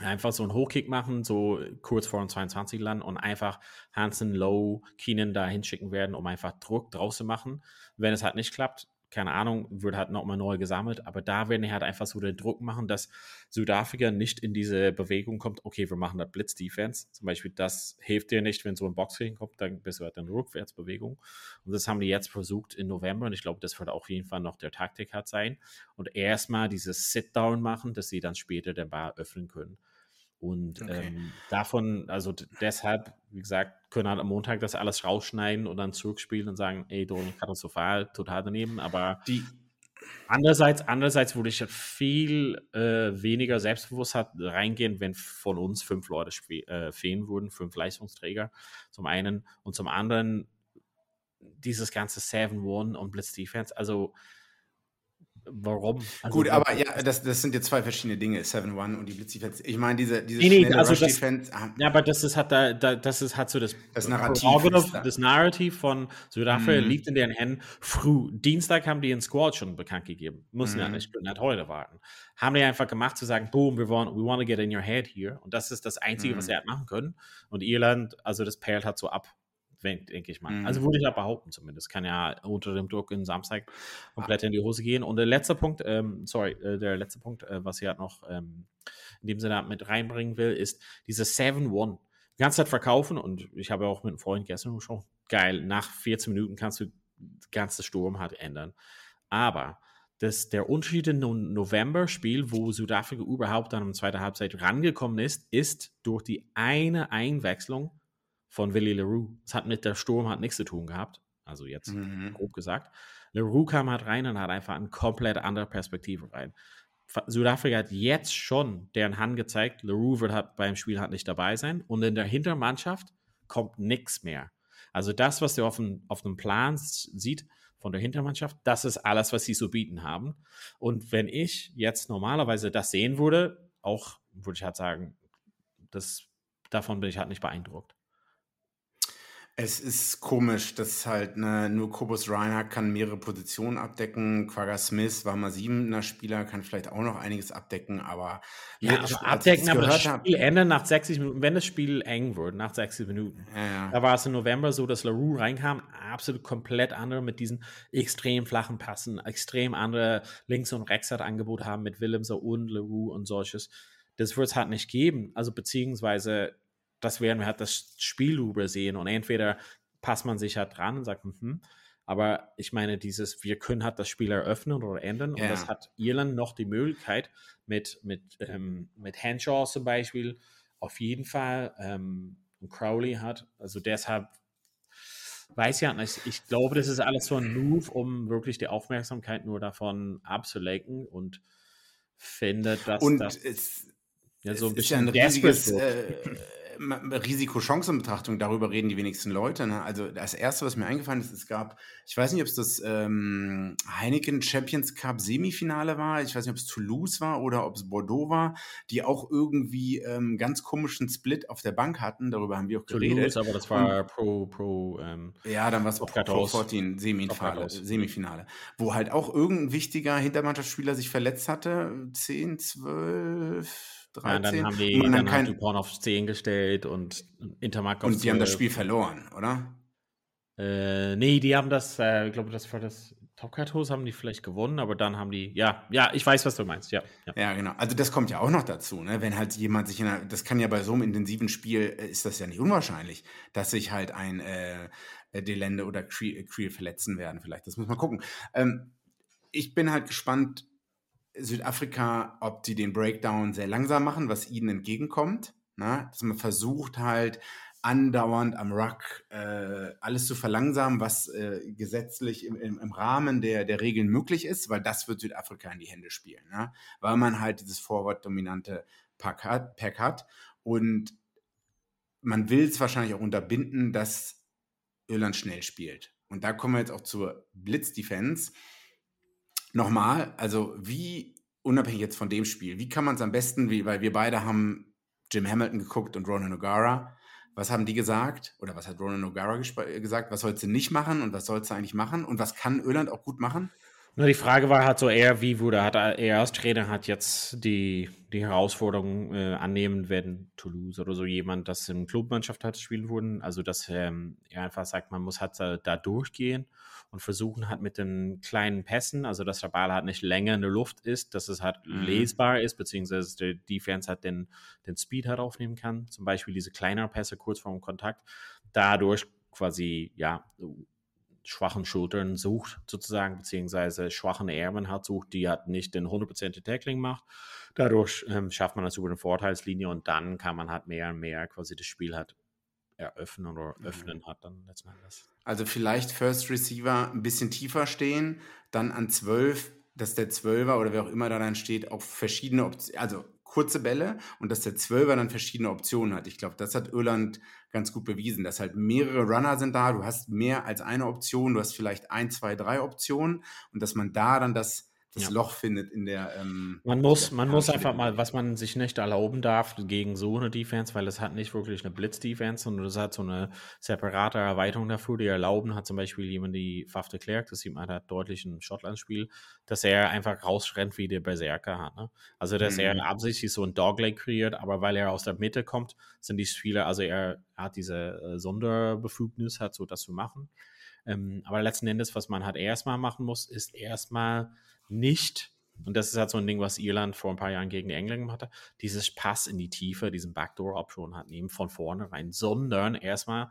Einfach so einen Hochkick machen, so kurz vor dem 22 landen und einfach Hansen, Low, Keenan da hinschicken werden, um einfach Druck draus zu machen. Wenn es halt nicht klappt, keine Ahnung, wird halt nochmal neu gesammelt, aber da werden die halt einfach so den Druck machen, dass Südafrika nicht in diese Bewegung kommt, okay, wir machen da Blitz-Defense. Zum Beispiel, das hilft dir nicht, wenn so ein Boxring kommt, dann bist du halt in Rückwärtsbewegung. Und das haben die jetzt versucht im November und ich glaube, das wird auf jeden Fall noch der Taktik halt sein. Und erstmal dieses Sit-Down machen, dass sie dann später den Bar öffnen können. Und okay. ähm, davon, also deshalb, wie gesagt, können halt am Montag das alles rausschneiden und dann zurückspielen und sagen, ey, Don, katastrophal, total daneben. Aber die andererseits, andererseits würde ich halt viel äh, weniger selbstbewusst reingehen, wenn von uns fünf Leute äh, fehlen würden, fünf Leistungsträger zum einen. Und zum anderen dieses ganze 7-1 und Blitz-Defense. Also Warum? Also Gut, aber ja, das, das sind jetzt zwei verschiedene Dinge, 7-1 und die Blitzdefense. Ich meine, diese, diese nee, nee, also das, ah, Ja, aber das ist hat da, da, das ist hat so das, das Narrativ. Da. Das Narrativ von Südafrika mhm. liegt in deren Händen. Früh, Dienstag haben die in Squad schon bekannt gegeben. Müssen mhm. ja nicht, können halt heute warten. Haben die einfach gemacht zu sagen, boom, we want, we want to get in your head here. Und das ist das Einzige, mhm. was sie halt machen können. Und Irland, also das perlt hat so ab denke ich mal. Also mhm. Also würde ich ja behaupten zumindest. Kann ja unter dem Druck in Samstag komplett in die Hose gehen. Und der letzte Punkt, ähm, sorry, äh, der letzte Punkt, äh, was ich halt noch ähm, in dem Sinne mit reinbringen will, ist diese 7-1. Die ganze Zeit verkaufen und ich habe auch mit einem Freund gestern schon, geil, nach 14 Minuten kannst du das ganze Sturm halt ändern. Aber das, der Unterschied im November-Spiel, wo Südafrika überhaupt dann in der zweiten Halbzeit rangekommen ist, ist durch die eine Einwechslung von Willy LaRue. Es hat mit der Sturm hat nichts zu tun gehabt. Also jetzt mhm. grob gesagt. LaRue kam halt rein und hat einfach eine komplett andere Perspektive rein. Südafrika hat jetzt schon deren Hand gezeigt, LaRue wird halt beim Spiel halt nicht dabei sein und in der Hintermannschaft kommt nichts mehr. Also das, was ihr auf dem, auf dem Plan sieht von der Hintermannschaft, das ist alles, was sie zu bieten haben. Und wenn ich jetzt normalerweise das sehen würde, auch würde ich halt sagen, das, davon bin ich halt nicht beeindruckt. Es ist komisch, dass halt ne, nur Kobus Reinhardt kann mehrere Positionen abdecken. Quagga Smith war mal siebener Spieler, kann vielleicht auch noch einiges abdecken, aber ja, also abdecken, aber das Spiel hab, endet nach 60 Minuten, wenn das Spiel eng wird, nach 60 Minuten. Ja, ja. Da war es im November so, dass LaRue reinkam, absolut komplett andere mit diesen extrem flachen Passen, extrem andere Links- und Rechts-Angebot haben mit Willemser und LaRue und solches. Das wird es halt nicht geben. Also beziehungsweise das werden wir halt das Spiel übersehen und entweder passt man sich halt dran und sagt, hm, aber ich meine, dieses, wir können halt das Spiel eröffnen oder ändern ja. und das hat Irland noch die Möglichkeit mit, mit, ähm, mit Henshaw zum Beispiel auf jeden Fall ähm, und Crowley hat. Also deshalb weiß ich ja nicht. Ich glaube, das ist alles so ein Move, um wirklich die Aufmerksamkeit nur davon abzulenken und findet, dass und das es, ja so ein es ist bisschen ja ein riesiges äh, Risiko-Chancen-Betrachtung, darüber reden die wenigsten Leute. Ne? Also das Erste, was mir eingefallen ist, es gab, ich weiß nicht, ob es das ähm, Heineken Champions Cup Semifinale war, ich weiß nicht, ob es Toulouse war oder ob es Bordeaux war, die auch irgendwie ähm, ganz komischen Split auf der Bank hatten, darüber haben wir auch geredet. Toulouse, aber das war Pro, Pro, ähm, Ja, dann war es Pro, Top Pro 14 14 Semifinale, Top 14. Semifinale, wo halt auch irgendein wichtiger Hintermannschaftsspieler sich verletzt hatte, 10, 12, ja, 13. dann haben die, und dann dann hat kein, Dupont auf 10 gestellt und Intermark auf und die haben das 12. Spiel verloren, oder? Äh, nee, die haben das, äh, ich glaube, das war das Top-Kartos, haben die vielleicht gewonnen, aber dann haben die, ja, ja, ich weiß, was du meinst, ja. ja. Ja, genau. Also das kommt ja auch noch dazu, ne? Wenn halt jemand sich in einer, das kann ja bei so einem intensiven Spiel, äh, ist das ja nicht unwahrscheinlich, dass sich halt ein äh, äh, Delende oder Creel Creel verletzen werden vielleicht. Das muss man gucken. Ähm, ich bin halt gespannt, Südafrika, ob die den Breakdown sehr langsam machen, was ihnen entgegenkommt. Ne? Dass man versucht halt andauernd am Ruck äh, alles zu verlangsamen, was äh, gesetzlich im, im, im Rahmen der, der Regeln möglich ist, weil das wird Südafrika in die Hände spielen. Ne? Weil man halt dieses Forward-dominante Pack hat, Pack hat und man will es wahrscheinlich auch unterbinden, dass Irland schnell spielt. Und da kommen wir jetzt auch zur Blitz-Defense. Nochmal, also wie, unabhängig jetzt von dem Spiel, wie kann man es am besten, wie, weil wir beide haben Jim Hamilton geguckt und Ronan O'Gara. Was haben die gesagt? Oder was hat Ronan O'Gara gesp- gesagt? Was sollst du nicht machen und was sollst du eigentlich machen? Und was kann Irland auch gut machen? Nur die Frage war halt so eher, wie wurde, hat er als Trainer hat jetzt die, die Herausforderung äh, annehmen, wenn Toulouse oder so jemand, das in Clubmannschaft hat spielen würden. Also, dass ähm, er einfach sagt, man muss halt da, da durchgehen und versuchen halt mit den kleinen Pässen, also dass der Ball halt nicht länger in der Luft ist, dass es halt Mhm. lesbar ist, beziehungsweise der Defense halt den, den Speed halt aufnehmen kann. Zum Beispiel diese kleineren Pässe kurz vor dem Kontakt. Dadurch quasi, ja, schwachen Schultern sucht, sozusagen, beziehungsweise schwachen Ärmeln hat, sucht, die halt nicht den 100% Tackling macht. Dadurch ähm, schafft man das über eine Vorteilslinie und dann kann man halt mehr und mehr quasi das Spiel halt eröffnen oder öffnen hat dann letzten Endes. Also vielleicht First Receiver ein bisschen tiefer stehen, dann an 12, dass der Zwölfer oder wer auch immer da dann steht, auch verschiedene Optionen, also kurze Bälle und dass der Zwölfer dann verschiedene Optionen hat. Ich glaube, das hat Irland ganz gut bewiesen, dass halt mehrere Runner sind da, du hast mehr als eine Option, du hast vielleicht ein, zwei, drei Optionen und dass man da dann das, das Ja. Loch findet in der ähm, Man muss, der man muss einfach mal, was man sich nicht erlauben darf gegen so eine Defense, weil es hat nicht wirklich eine Blitz-Defense, sondern es hat so eine separate Erweiterung dafür, die erlauben hat zum Beispiel jemand die Faf de Klerk, das sieht man halt deutlich im Schottland-Spiel, dass er einfach rausrennt, wie der Berserker hat. Ne? Also, dass Mhm. er absichtlich so ein Dogleg kreiert, aber weil er aus der Mitte kommt, sind die Spieler, also er hat diese äh, Sonderbefugnis, hat so das zu machen. Ähm, aber letzten Endes, was man halt erstmal machen muss, ist erstmal nicht, und das ist halt so ein Ding, was Irland vor ein paar Jahren gegen die Engländer gemacht hat, dieses Pass in die Tiefe, diesen Backdoor-Option hat nehmen von vorne rein, sondern erstmal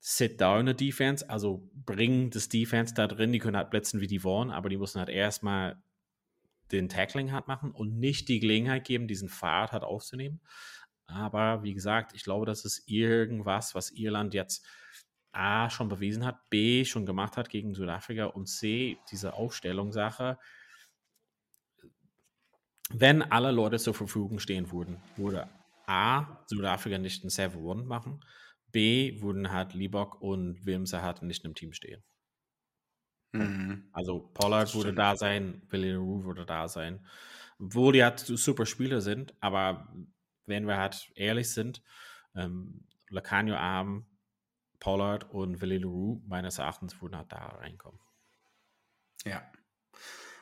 sit down eine Defense, also bringen das Defense da drin, die können halt blitzen, wie die wollen, aber die müssen halt erstmal den Tackling halt machen und nicht die Gelegenheit geben, diesen Fahrt halt aufzunehmen. Aber wie gesagt, ich glaube, das ist irgendwas, was Irland jetzt A schon bewiesen hat, B schon gemacht hat gegen Südafrika und C diese Aufstellungssache. Wenn alle Leute zur Verfügung stehen würden, würde A Südafrika nicht ein 7-1 machen, B würden halt Libok und Wilmser halt nicht im Team stehen. Mhm. Also Pollard würde da sein, Willie Rue würde da sein. Wo die halt super Spieler sind, aber wenn wir halt ehrlich sind, ähm, Lacanio Arm, Pollard und Willie Rue meines Erachtens würden halt da reinkommen. Ja.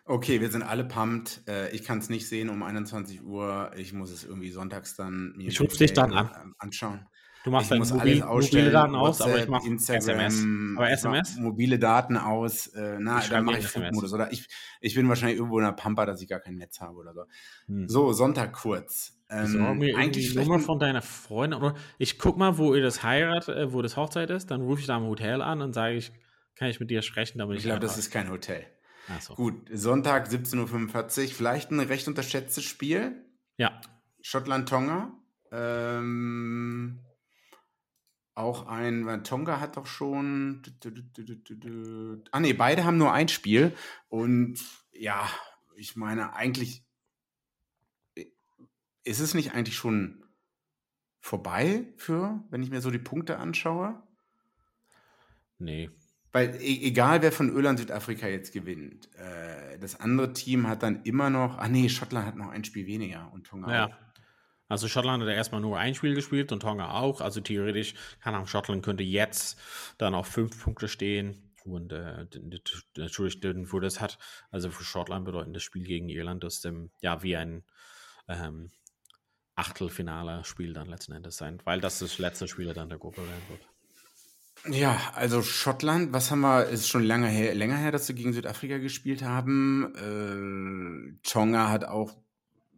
Okay, wir sind alle pumped. Äh, ich kann es nicht sehen um 21 Uhr. Ich muss es irgendwie sonntags dann mir Ich dich dann Hotel, an. anschauen. Du machst ich deine muss mobil, alles ausstellen. mobile Daten aus, aber ich mache SMS. Aber SMS? Mobile Daten aus. Äh, na, Ich dann mache ich. Flugmodus. Oder ich, ich bin wahrscheinlich irgendwo in der Pampa, dass ich gar kein Netz habe oder so. Hm. So, Sonntag kurz. Ähm, mir irgendwie eigentlich die Nummer von deiner Freundin oder ich guck mal, wo ihr das heirat, äh, wo das Hochzeit ist, dann rufe ich da im Hotel an und sage ich, kann ich mit dir sprechen, damit Ich ich glaube, da das ist kein Hotel. So. Gut, Sonntag 17.45 Uhr. Vielleicht ein recht unterschätztes Spiel. Ja, Schottland-Tonga. Ähm, auch ein, weil Tonga hat doch schon. Ah, nee, beide haben nur ein Spiel. Und ja, ich meine, eigentlich ist es nicht eigentlich schon vorbei für, wenn ich mir so die Punkte anschaue? Nee. Weil e egal, wer von Irland Südafrika jetzt gewinnt, äh, das andere Team hat dann immer noch, ah nee, Schottland hat noch ein Spiel weniger und Tonga ja. auch. Also Schottland hat erstmal nur ein Spiel gespielt und Tonga auch. Also theoretisch kann auch Schottland könnte jetzt dann auf fünf Punkte stehen. Und äh, natürlich wo das hat, also für Schottland bedeutet das Spiel gegen Irland, das ähm, ja wie ein ähm, Achtelfinale-Spiel dann letzten Endes sein, weil das das letzte Spiel dann der Gruppe werden wird. Ja, also Schottland, was haben wir, ist schon lange her, länger her, dass sie gegen Südafrika gespielt haben. Äh, Tonga hat auch,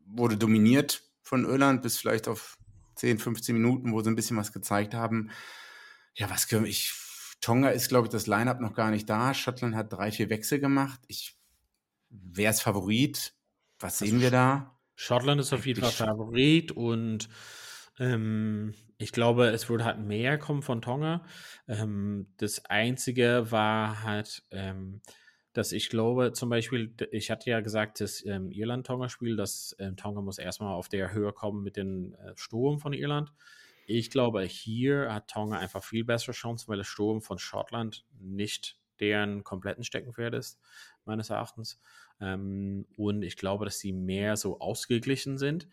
wurde dominiert von Irland bis vielleicht auf 10, 15 Minuten, wo sie ein bisschen was gezeigt haben. Ja, was können ich, Tonga ist, glaube ich, das Line-Up noch gar nicht da. Schottland hat drei, vier Wechsel gemacht. Ich, wer ist Favorit? Was also sehen wir da? Schottland ist auf jeden Fall Favorit und ähm, ich glaube, es würde halt mehr kommen von Tonga. Ähm, das Einzige war halt, ähm, dass ich glaube, zum Beispiel, ich hatte ja gesagt, das ähm, Irland-Tonga-Spiel, dass ähm, Tonga muss erstmal auf der Höhe kommen mit dem äh, Sturm von Irland. Ich glaube, hier hat Tonga einfach viel bessere Chancen, weil der Sturm von Schottland nicht deren kompletten Steckenpferd ist, meines Erachtens. Ähm, und ich glaube, dass sie mehr so ausgeglichen sind.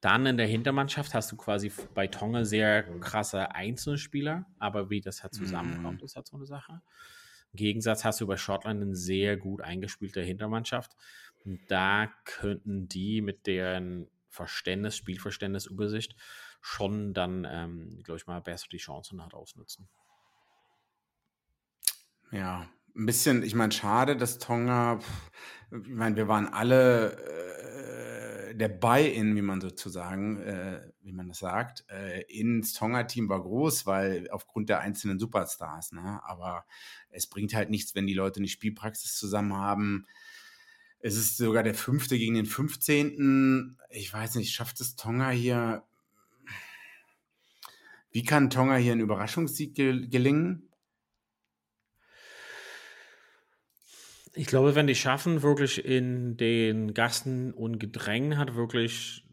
Dann in der Hintermannschaft hast du quasi bei Tonga sehr krasse Einzelspieler, aber wie das halt zusammenkommt, mm. ist halt so eine Sache. Im Gegensatz hast du bei Schottland eine sehr gut eingespielte Hintermannschaft. Und da könnten die mit deren Verständnis, Spielverständnis, Übersicht schon dann, ähm, glaube ich mal, besser die Chancen halt ausnutzen. Ja, ein bisschen, ich meine, schade, dass Tonga, ich meine, wir waren alle äh, der Buy-in, wie man sozusagen, äh, wie man das sagt, äh, ins Tonga-Team war groß, weil aufgrund der einzelnen Superstars, ne? Aber es bringt halt nichts, wenn die Leute nicht Spielpraxis zusammen haben. Es ist sogar der fünfte gegen den 15. Ich weiß nicht, schafft es Tonga hier? Wie kann Tonga hier ein Überraschungssieg ge gelingen? Ich glaube, wenn die schaffen, wirklich in den Gassen und Gedrängen hat, wirklich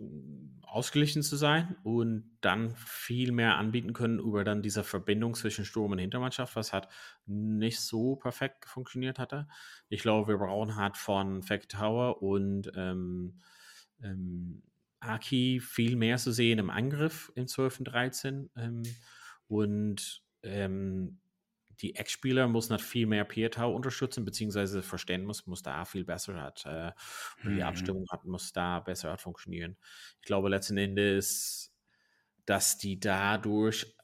ausgeglichen zu sein und dann viel mehr anbieten können über dann diese Verbindung zwischen Sturm und Hintermannschaft, was hat nicht so perfekt funktioniert hatte. Ich glaube, wir brauchen halt von Fact Tower und ähm, ähm, Aki viel mehr zu sehen im Angriff im 12. und 13. Ähm, und ähm, die Ex-Spieler muss noch viel mehr Pietau unterstützen, beziehungsweise Verständnis muss da viel besser hat. Äh, und die mhm. Abstimmung hat, muss da besser hat funktionieren. Ich glaube letzten Endes, dass die dadurch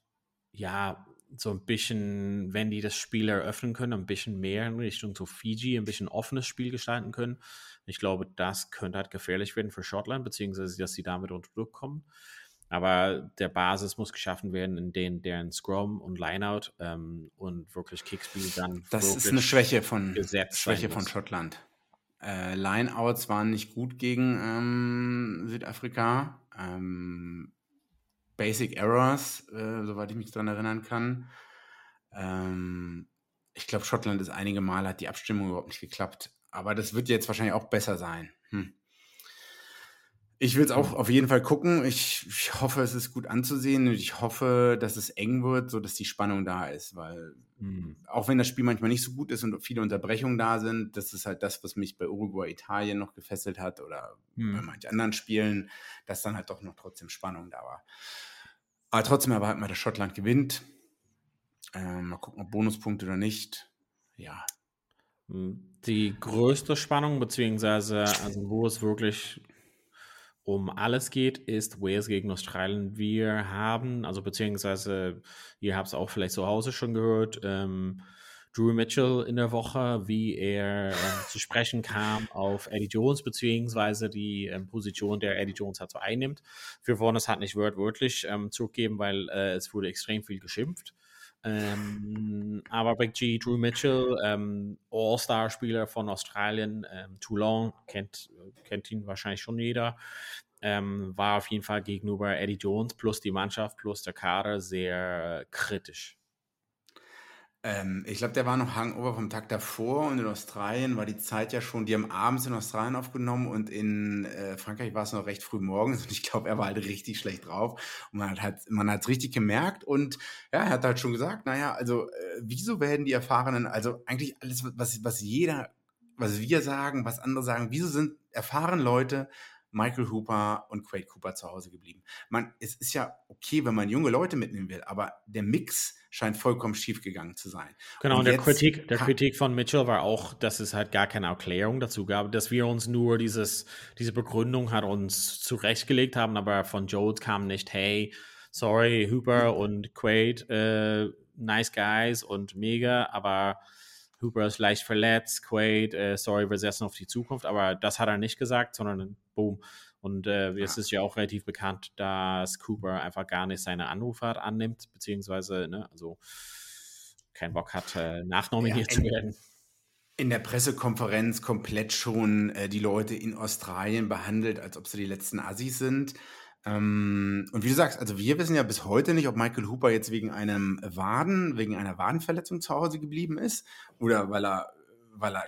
ja so ein bisschen, wenn die das Spiel eröffnen können, ein bisschen mehr in Richtung so Fiji, ein bisschen offenes Spiel gestalten können. Ich glaube, das könnte halt gefährlich werden für Schottland, beziehungsweise dass sie damit unter Druck kommen. Aber der Basis muss geschaffen werden, in denen deren Scrum und Lineout ähm, und wirklich Kickspiel dann. Das ist eine Schwäche von, Schwäche von Schottland. Äh, Lineouts waren nicht gut gegen ähm, Südafrika. Ähm, Basic Errors, äh, soweit ich mich daran erinnern kann. Ähm, ich glaube, Schottland ist einige Male hat die Abstimmung überhaupt nicht geklappt. Aber das wird jetzt wahrscheinlich auch besser sein. Hm. Ich will es auch auf jeden Fall gucken. Ich, ich, hoffe, es ist gut anzusehen und ich hoffe, dass es eng wird, sodass die Spannung da ist, weil mhm. auch wenn das Spiel manchmal nicht so gut ist und viele Unterbrechungen da sind, das ist halt das, was mich bei Uruguay Italien noch gefesselt hat oder mhm. bei manchen anderen Spielen, dass dann halt doch noch trotzdem Spannung da war. Aber trotzdem erwarten wir, dass Schottland gewinnt. Ähm, mal gucken, ob Bonuspunkte oder nicht. Ja. Die größte Spannung, beziehungsweise also wo es wirklich um alles geht, ist Wales gegen Australien. Wir haben, also beziehungsweise ihr habt es auch vielleicht zu Hause schon gehört, ähm, Drew Mitchell in der Woche, wie er äh, zu sprechen kam auf Eddie Jones, beziehungsweise die ähm, Position, der Eddie Jones hat so einnimmt. Wir wollen es halt nicht wörtlich ähm, zurückgeben, weil äh, es wurde extrem viel geschimpft. Ähm, aber Big G, Drew Mitchell, ähm, All-Star-Spieler von Australien, ähm, Toulon, kennt, kennt ihn wahrscheinlich schon jeder. ähm, war auf jeden Fall gegenüber Eddie Jones plus die Mannschaft plus der Kader sehr kritisch. Ähm, ich glaube, der war noch Hangover vom Tag davor und in Australien war die Zeit ja schon, die haben abends in Australien aufgenommen und in äh, Frankreich war es noch recht früh morgens und ich glaube, er war halt richtig schlecht drauf. Und man hat halt, man es richtig gemerkt und ja, er hat halt schon gesagt, naja, also äh, wieso werden die Erfahrenen, also eigentlich alles, was, was jeder, was wir sagen, was andere sagen, wieso sind erfahrene Leute Michael Hooper und Quade Cooper zu Hause geblieben. Man, es ist ja okay, wenn man junge Leute mitnehmen will, aber der Mix scheint vollkommen schief gegangen zu sein. Genau, und, der, Kritik, der Kritik von Mitchell war auch, dass es halt gar keine Erklärung dazu gab, dass wir uns nur dieses, diese Begründung hat uns zurechtgelegt haben, aber von Jones kam nicht, hey, sorry, Hooper und Quade, äh, nice guys und mega, aber Hooper ist leicht verletzt, Quaid, äh, sorry, wir setzen auf die Zukunft, aber das hat er nicht gesagt, sondern boom. Und äh, es ist ja auch relativ bekannt, dass Cooper einfach gar nicht seine Anrufe annimmt, beziehungsweise, ne, also keinen Bock hat, äh, nachnominiert ja, zu werden. In der Pressekonferenz komplett schon äh, die Leute in Australien behandelt, als ob sie die letzten Assis sind. Ähm, und wie du sagst, also wir wissen ja bis heute nicht, ob Michael Hooper jetzt wegen einem Waden, wegen einer Wadenverletzung zu Hause geblieben ist oder weil er, weil er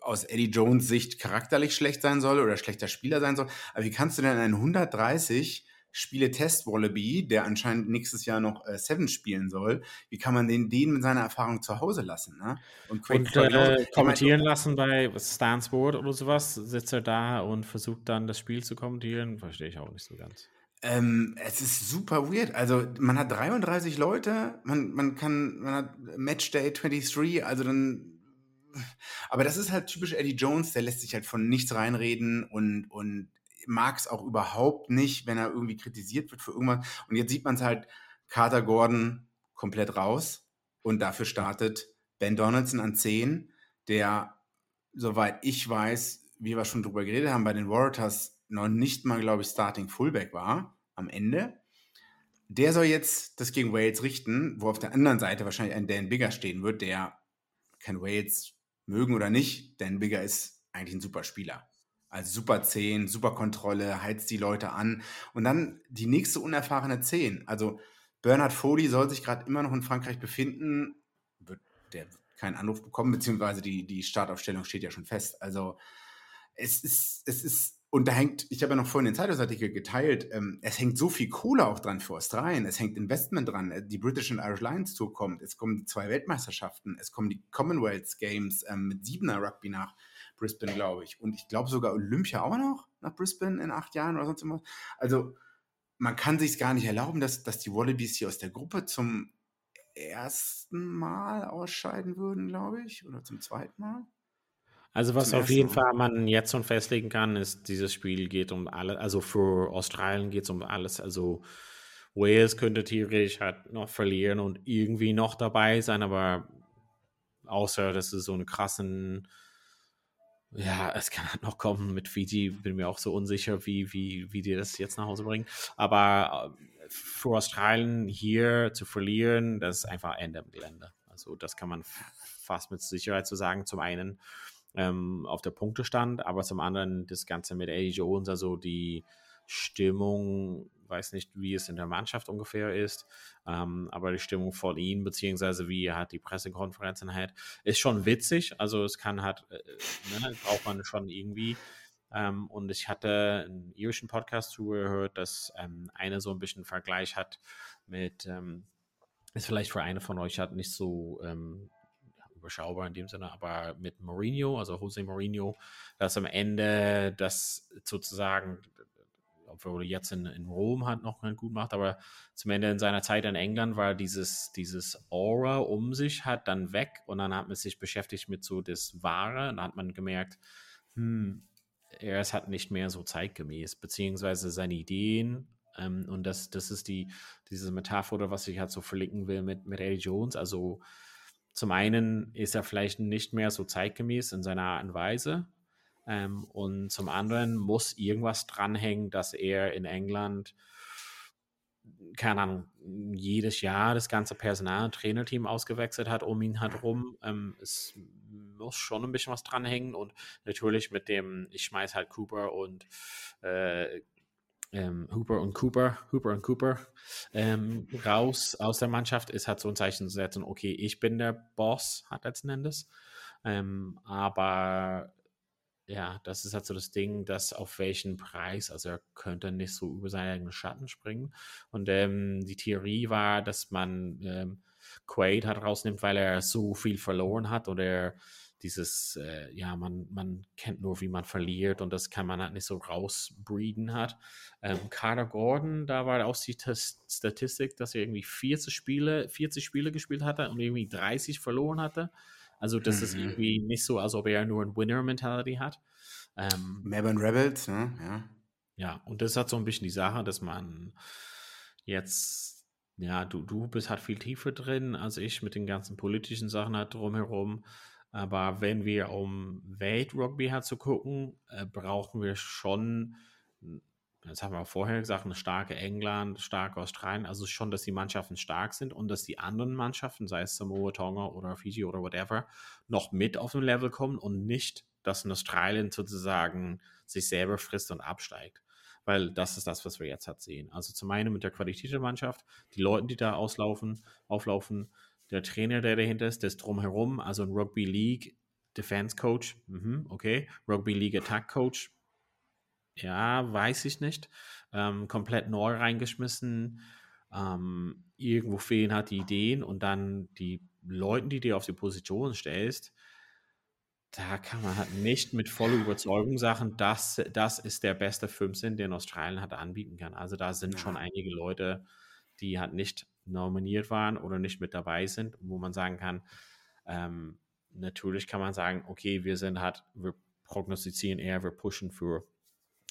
aus Eddie Jones Sicht charakterlich schlecht sein soll oder schlechter Spieler sein soll. Aber wie kannst du denn einen 130 Spiele Test Wallaby, der anscheinend nächstes Jahr noch äh, Seven spielen soll, wie kann man den, den mit seiner Erfahrung zu Hause lassen? Ne? Und, und äh, kommentieren lassen bei Stansport oder sowas, sitzt er da und versucht dann das Spiel zu kommentieren? Verstehe ich auch nicht so ganz. Ähm, es ist super weird. Also man hat 33 Leute, man, man kann, man hat Matchday 23, also dann aber das ist halt typisch Eddie Jones, der lässt sich halt von nichts reinreden und, und mag es auch überhaupt nicht, wenn er irgendwie kritisiert wird für irgendwas. Und jetzt sieht man es halt, Carter Gordon komplett raus und dafür startet Ben Donaldson an 10, der, soweit ich weiß, wie wir schon drüber geredet haben, bei den Warriors noch nicht mal, glaube ich, Starting Fullback war am Ende. Der soll jetzt das gegen Wales richten, wo auf der anderen Seite wahrscheinlich ein Dan Bigger stehen wird, der kann Wales mögen oder nicht. Dan Bigger ist eigentlich ein super Spieler. Also super 10, super Kontrolle, heizt die Leute an. Und dann die nächste unerfahrene 10. Also Bernard Foley soll sich gerade immer noch in Frankreich befinden. Wird der keinen Anruf bekommen, beziehungsweise die, die Startaufstellung steht ja schon fest. Also es ist, es ist, und da hängt, ich habe ja noch vorhin den Zeitungsartikel geteilt, ähm, es hängt so viel Kohle auch dran für Australien, es hängt Investment dran, die British and Irish Lions Tour kommt, es kommen zwei Weltmeisterschaften, es kommen die Commonwealth Games ähm, mit siebener Rugby nach Brisbane, glaube ich. Und ich glaube sogar Olympia auch noch nach Brisbane in acht Jahren oder sonst immer. Also man kann sich gar nicht erlauben, dass, dass die Wallabies hier aus der Gruppe zum ersten Mal ausscheiden würden, glaube ich, oder zum zweiten Mal. Also was auf jeden Fall man jetzt schon festlegen kann, ist, dieses Spiel geht um alles, also für Australien geht es um alles. Also Wales könnte theoretisch halt noch verlieren und irgendwie noch dabei sein, aber außer dass es so einen krassen ja, es kann halt noch kommen mit Fiji, bin mir auch so unsicher, wie, wie, wie die das jetzt nach Hause bringen. Aber äh, für Australien hier zu verlieren, das ist einfach Ende im Gelände. Also das kann man fast mit Sicherheit so sagen. Zum einen ähm, auf der Punktestand, aber zum anderen das Ganze mit Eddie Jones, also die Stimmung weiß nicht, wie es in der Mannschaft ungefähr ist, ähm, aber die Stimmung von ihm, beziehungsweise wie er halt die Pressekonferenzen hat, ist schon witzig. Also es kann halt, äh, ne, braucht man schon irgendwie. Ähm, und ich hatte einen irischen Podcast zugehört, dass ähm, eine so ein bisschen Vergleich hat mit, ähm, ist vielleicht für eine von euch hat nicht so ähm, überschaubar in dem Sinne, aber mit Mourinho, also Jose Mourinho, dass am Ende das sozusagen obwohl er jetzt in, in Rom hat noch ganz gut macht, aber zum Ende in seiner Zeit in England war dieses, dieses Aura um sich hat dann weg und dann hat man sich beschäftigt mit so das Wahre und dann hat man gemerkt, hm, er ist halt nicht mehr so zeitgemäß, beziehungsweise seine Ideen ähm, und das, das ist die, diese Metapher, was ich halt so verlinken will mit, mit Eddie Jones, also zum einen ist er vielleicht nicht mehr so zeitgemäß in seiner Art und Weise, ähm, und zum anderen muss irgendwas dranhängen, dass er in England, keine Ahnung, jedes Jahr das ganze Personal- Trainerteam ausgewechselt hat um ihn herum. Ähm, es muss schon ein bisschen was dranhängen und natürlich mit dem, ich schmeiß halt Cooper und äh, ähm, Hooper und Cooper, Hooper und Cooper ähm, raus aus der Mannschaft ist, hat so ein Zeichen zu setzen, okay, ich bin der Boss, hat letzten Endes. Ähm, aber ja, das ist halt so das Ding, dass auf welchen Preis, also er könnte nicht so über seinen eigenen Schatten springen. Und ähm, die Theorie war, dass man ähm, Quaid hat rausnimmt, weil er so viel verloren hat oder dieses, äh, ja, man, man kennt nur, wie man verliert und das kann man halt nicht so rausbreeden hat. Ähm, Carter Gordon, da war auch die Statistik, dass er irgendwie 40 Spiele, 40 Spiele gespielt hatte und irgendwie 30 verloren hatte. Also das mhm. ist irgendwie nicht so, als ob er nur ein Winner-Mentality hat. Ähm, Melbourne Rebels, ne? ja. Ja, und das hat so ein bisschen die Sache, dass man jetzt, ja, du, du bist halt viel tiefer drin als ich mit den ganzen politischen Sachen halt drumherum. Aber wenn wir um Welt-Rugby halt zu gucken, äh, brauchen wir schon, das haben wir vorher gesagt, eine starke England, starke Australien, also schon, dass die Mannschaften stark sind und dass die anderen Mannschaften, sei es Samoa, Tonga oder Fiji oder whatever, noch mit auf dem Level kommen und nicht, dass in Australien sozusagen sich selber frisst und absteigt weil das ist das, was wir jetzt halt sehen. Also zum einen mit der Qualität der Mannschaft, die Leute, die da auslaufen, auflaufen, der Trainer, der dahinter ist, das drumherum, also ein Rugby League Defense Coach, mhm, okay, Rugby League Attack Coach, ja, weiß ich nicht, ähm, komplett neu reingeschmissen, ähm, irgendwo fehlen halt die Ideen und dann die Leute, die dir auf die Position stellst, da kann man halt nicht mit voller Überzeugung sagen, dass das ist der beste 15, den Australien hat anbieten kann. Also da sind schon einige Leute, die halt nicht nominiert waren oder nicht mit dabei sind, wo man sagen kann, ähm, natürlich kann man sagen, okay, wir sind halt, wir prognostizieren eher, wir pushen für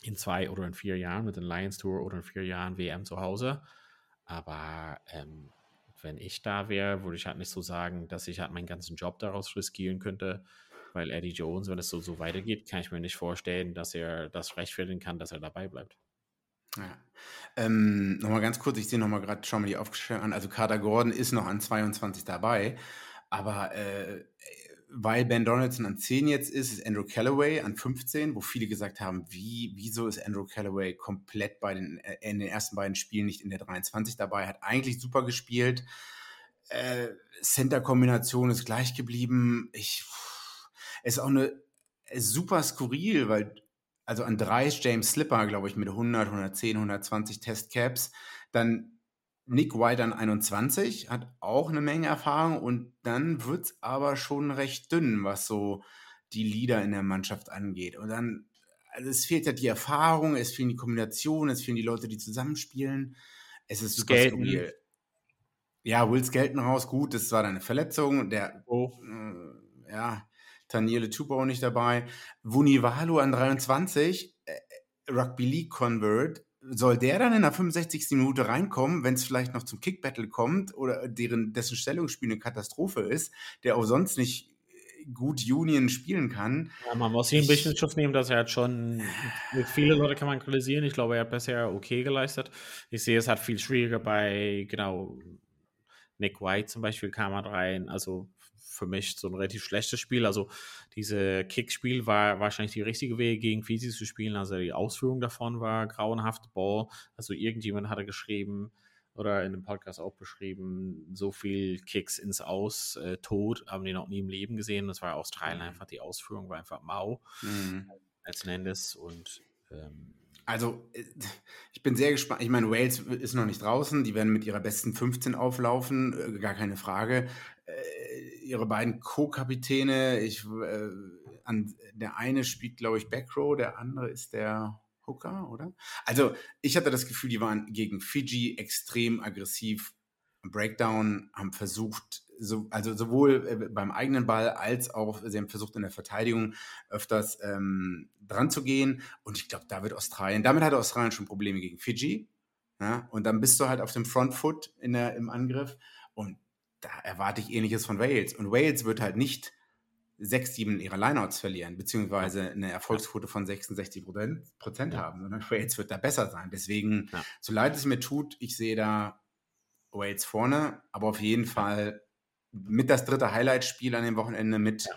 in zwei oder in vier Jahren mit den Lions Tour oder in vier Jahren WM zu Hause. Aber ähm, wenn ich da wäre, würde ich halt nicht so sagen, dass ich halt meinen ganzen Job daraus riskieren könnte, weil Eddie Jones, wenn es so, so weitergeht, kann ich mir nicht vorstellen, dass er das rechtfertigen kann, dass er dabei bleibt. Ja. Ähm, nochmal ganz kurz, ich sehe nochmal gerade, schau mal die Aufstellung an. Also Carter Gordon ist noch an 22 dabei, aber äh, weil Ben Donaldson an 10 jetzt ist, ist Andrew Callaway an 15, wo viele gesagt haben, wie, wieso ist Andrew Callaway komplett bei den, äh, in den ersten beiden Spielen nicht in der 23 dabei, hat eigentlich super gespielt. Äh, Center-Kombination ist gleich geblieben. Ich, ist auch eine super skurril, weil also an drei ist James Slipper, glaube ich, mit 100, 110, 120 Testcaps. Dann Nick White an 21, hat auch eine Menge Erfahrung und dann wird es aber schon recht dünn, was so die Leader in der Mannschaft angeht. Und dann, also es fehlt ja die Erfahrung, es fehlen die Kombinationen, es fehlen die Leute, die zusammenspielen. Es ist super Skelton. skurril. Ja, Will Skelton raus, gut, das war eine Verletzung. Der, oh. äh, ja, Taniele Tupo nicht dabei. Vunivalu an 23, äh, Rugby League Convert. Soll der dann in der 65. Minute reinkommen, wenn es vielleicht noch zum Kick-Battle kommt oder deren, dessen Stellungsspiel eine Katastrophe ist, der auch sonst nicht gut Union spielen kann. Ja, man muss hier ein bisschen Schutz nehmen, dass er hat schon, viele Leute kann man kritisieren, ich glaube, er hat bisher okay geleistet. Ich sehe, es hat viel schwieriger bei, genau, Nick White zum Beispiel kam halt rein, also für mich so ein relativ schlechtes Spiel. Also diese Kickspiel war wahrscheinlich die richtige Weg, gegen Fisi zu spielen. Also die Ausführung davon war grauenhaft. Ball, also irgendjemand hatte geschrieben oder in dem Podcast auch beschrieben, so viel Kicks ins Aus, äh, tot, haben die noch nie im Leben gesehen. Das war Australien mhm. einfach, die Ausführung war einfach mau mhm. letzten Endes und ähm, also, äh, ich bin sehr gespannt. Ich meine, Wales ist noch nicht draußen. Die werden mit ihrer besten 15 auflaufen, äh, gar keine Frage. Ihre beiden Co-Kapitäne, ich, äh, an, der eine spielt, glaube ich, Backrow, der andere ist der Hooker, oder? Also, ich hatte das Gefühl, die waren gegen Fiji extrem aggressiv. Breakdown, haben versucht, so, also sowohl äh, beim eigenen Ball als auch, sie haben versucht in der Verteidigung öfters ähm, dran zu gehen. Und ich glaube, da wird Australien, damit hatte Australien schon Probleme gegen Fiji. Ja? Und dann bist du halt auf dem Front Foot in der, im Angriff. Und da erwarte ich ähnliches von Wales. Und Wales wird halt nicht sechs, sieben ihrer Lineouts verlieren, beziehungsweise eine Erfolgsquote von 66 Prozent ja. haben, sondern Wales wird da besser sein. Deswegen, ja. so leid es mir tut, ich sehe da Wales vorne, aber auf jeden Fall mit das dritte Highlight-Spiel an dem Wochenende mit, ja.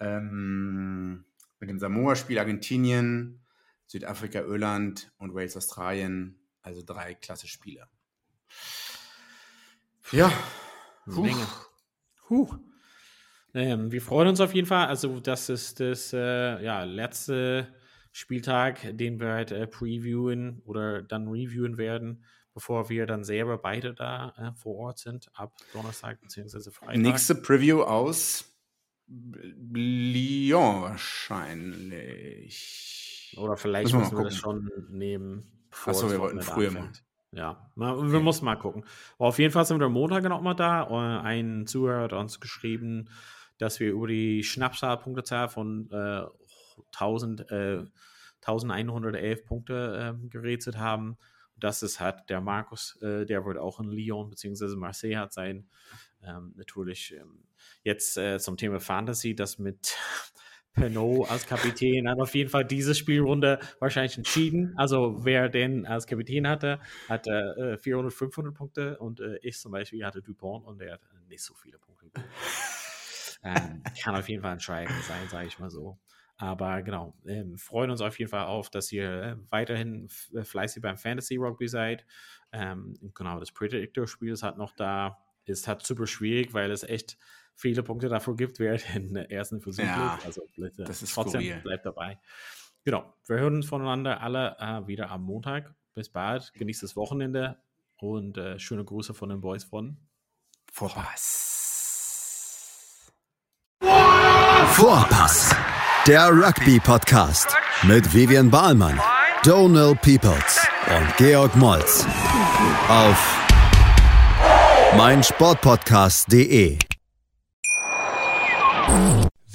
ähm, mit dem Samoa-Spiel Argentinien, Südafrika, Irland und Wales, Australien. Also drei klasse Spiele. Ja. Menge. Huh. Ähm, wir freuen uns auf jeden Fall. Also, das ist das äh, ja, letzte Spieltag, den wir halt äh, previewen oder dann reviewen werden, bevor wir dann selber beide da äh, vor Ort sind, ab Donnerstag bzw. Freitag. Nächste Preview aus Lyon wahrscheinlich. Oder vielleicht müssen wir, müssen wir das schon nehmen. Achso, wir wollten früher machen. Ja, mal, wir müssen mal gucken. Aber auf jeden Fall sind wir Montag noch mal da. Äh, ein Zuhörer hat uns geschrieben, dass wir über die Schnappzahl-Punktezahl von äh, 1000, äh, 1111 Punkte äh, gerätselt haben. Das ist halt der Markus, äh, der wird auch in Lyon bzw. Marseille hat sein. Ähm, natürlich ähm, jetzt äh, zum Thema Fantasy, das mit Penault als Kapitän hat auf jeden Fall diese Spielrunde wahrscheinlich entschieden. Also wer den als Kapitän hatte, hatte äh, 400, 500 Punkte und äh, ich zum Beispiel hatte Dupont und der hat nicht so viele Punkte. ähm, kann auf jeden Fall entscheidend sein, sage ich mal so. Aber genau, ähm, freuen uns auf jeden Fall auf, dass ihr äh, weiterhin äh, fleißig beim Fantasy Rugby seid. Ähm, genau, das Predictor-Spiel ist halt noch da. Ist halt super schwierig, weil es echt viele Punkte dafür gibt, wer den ersten Versuch ja, Also bitte, das ist trotzdem skurril. bleibt dabei. Genau, wir hören uns voneinander alle äh, wieder am Montag. Bis bald, genießt das Wochenende und äh, schöne Grüße von den Boys von Vorpass. Vorpass, der Rugby-Podcast mit Vivian Bahlmann, Donald Peoples und Georg Moltz auf meinsportpodcast.de.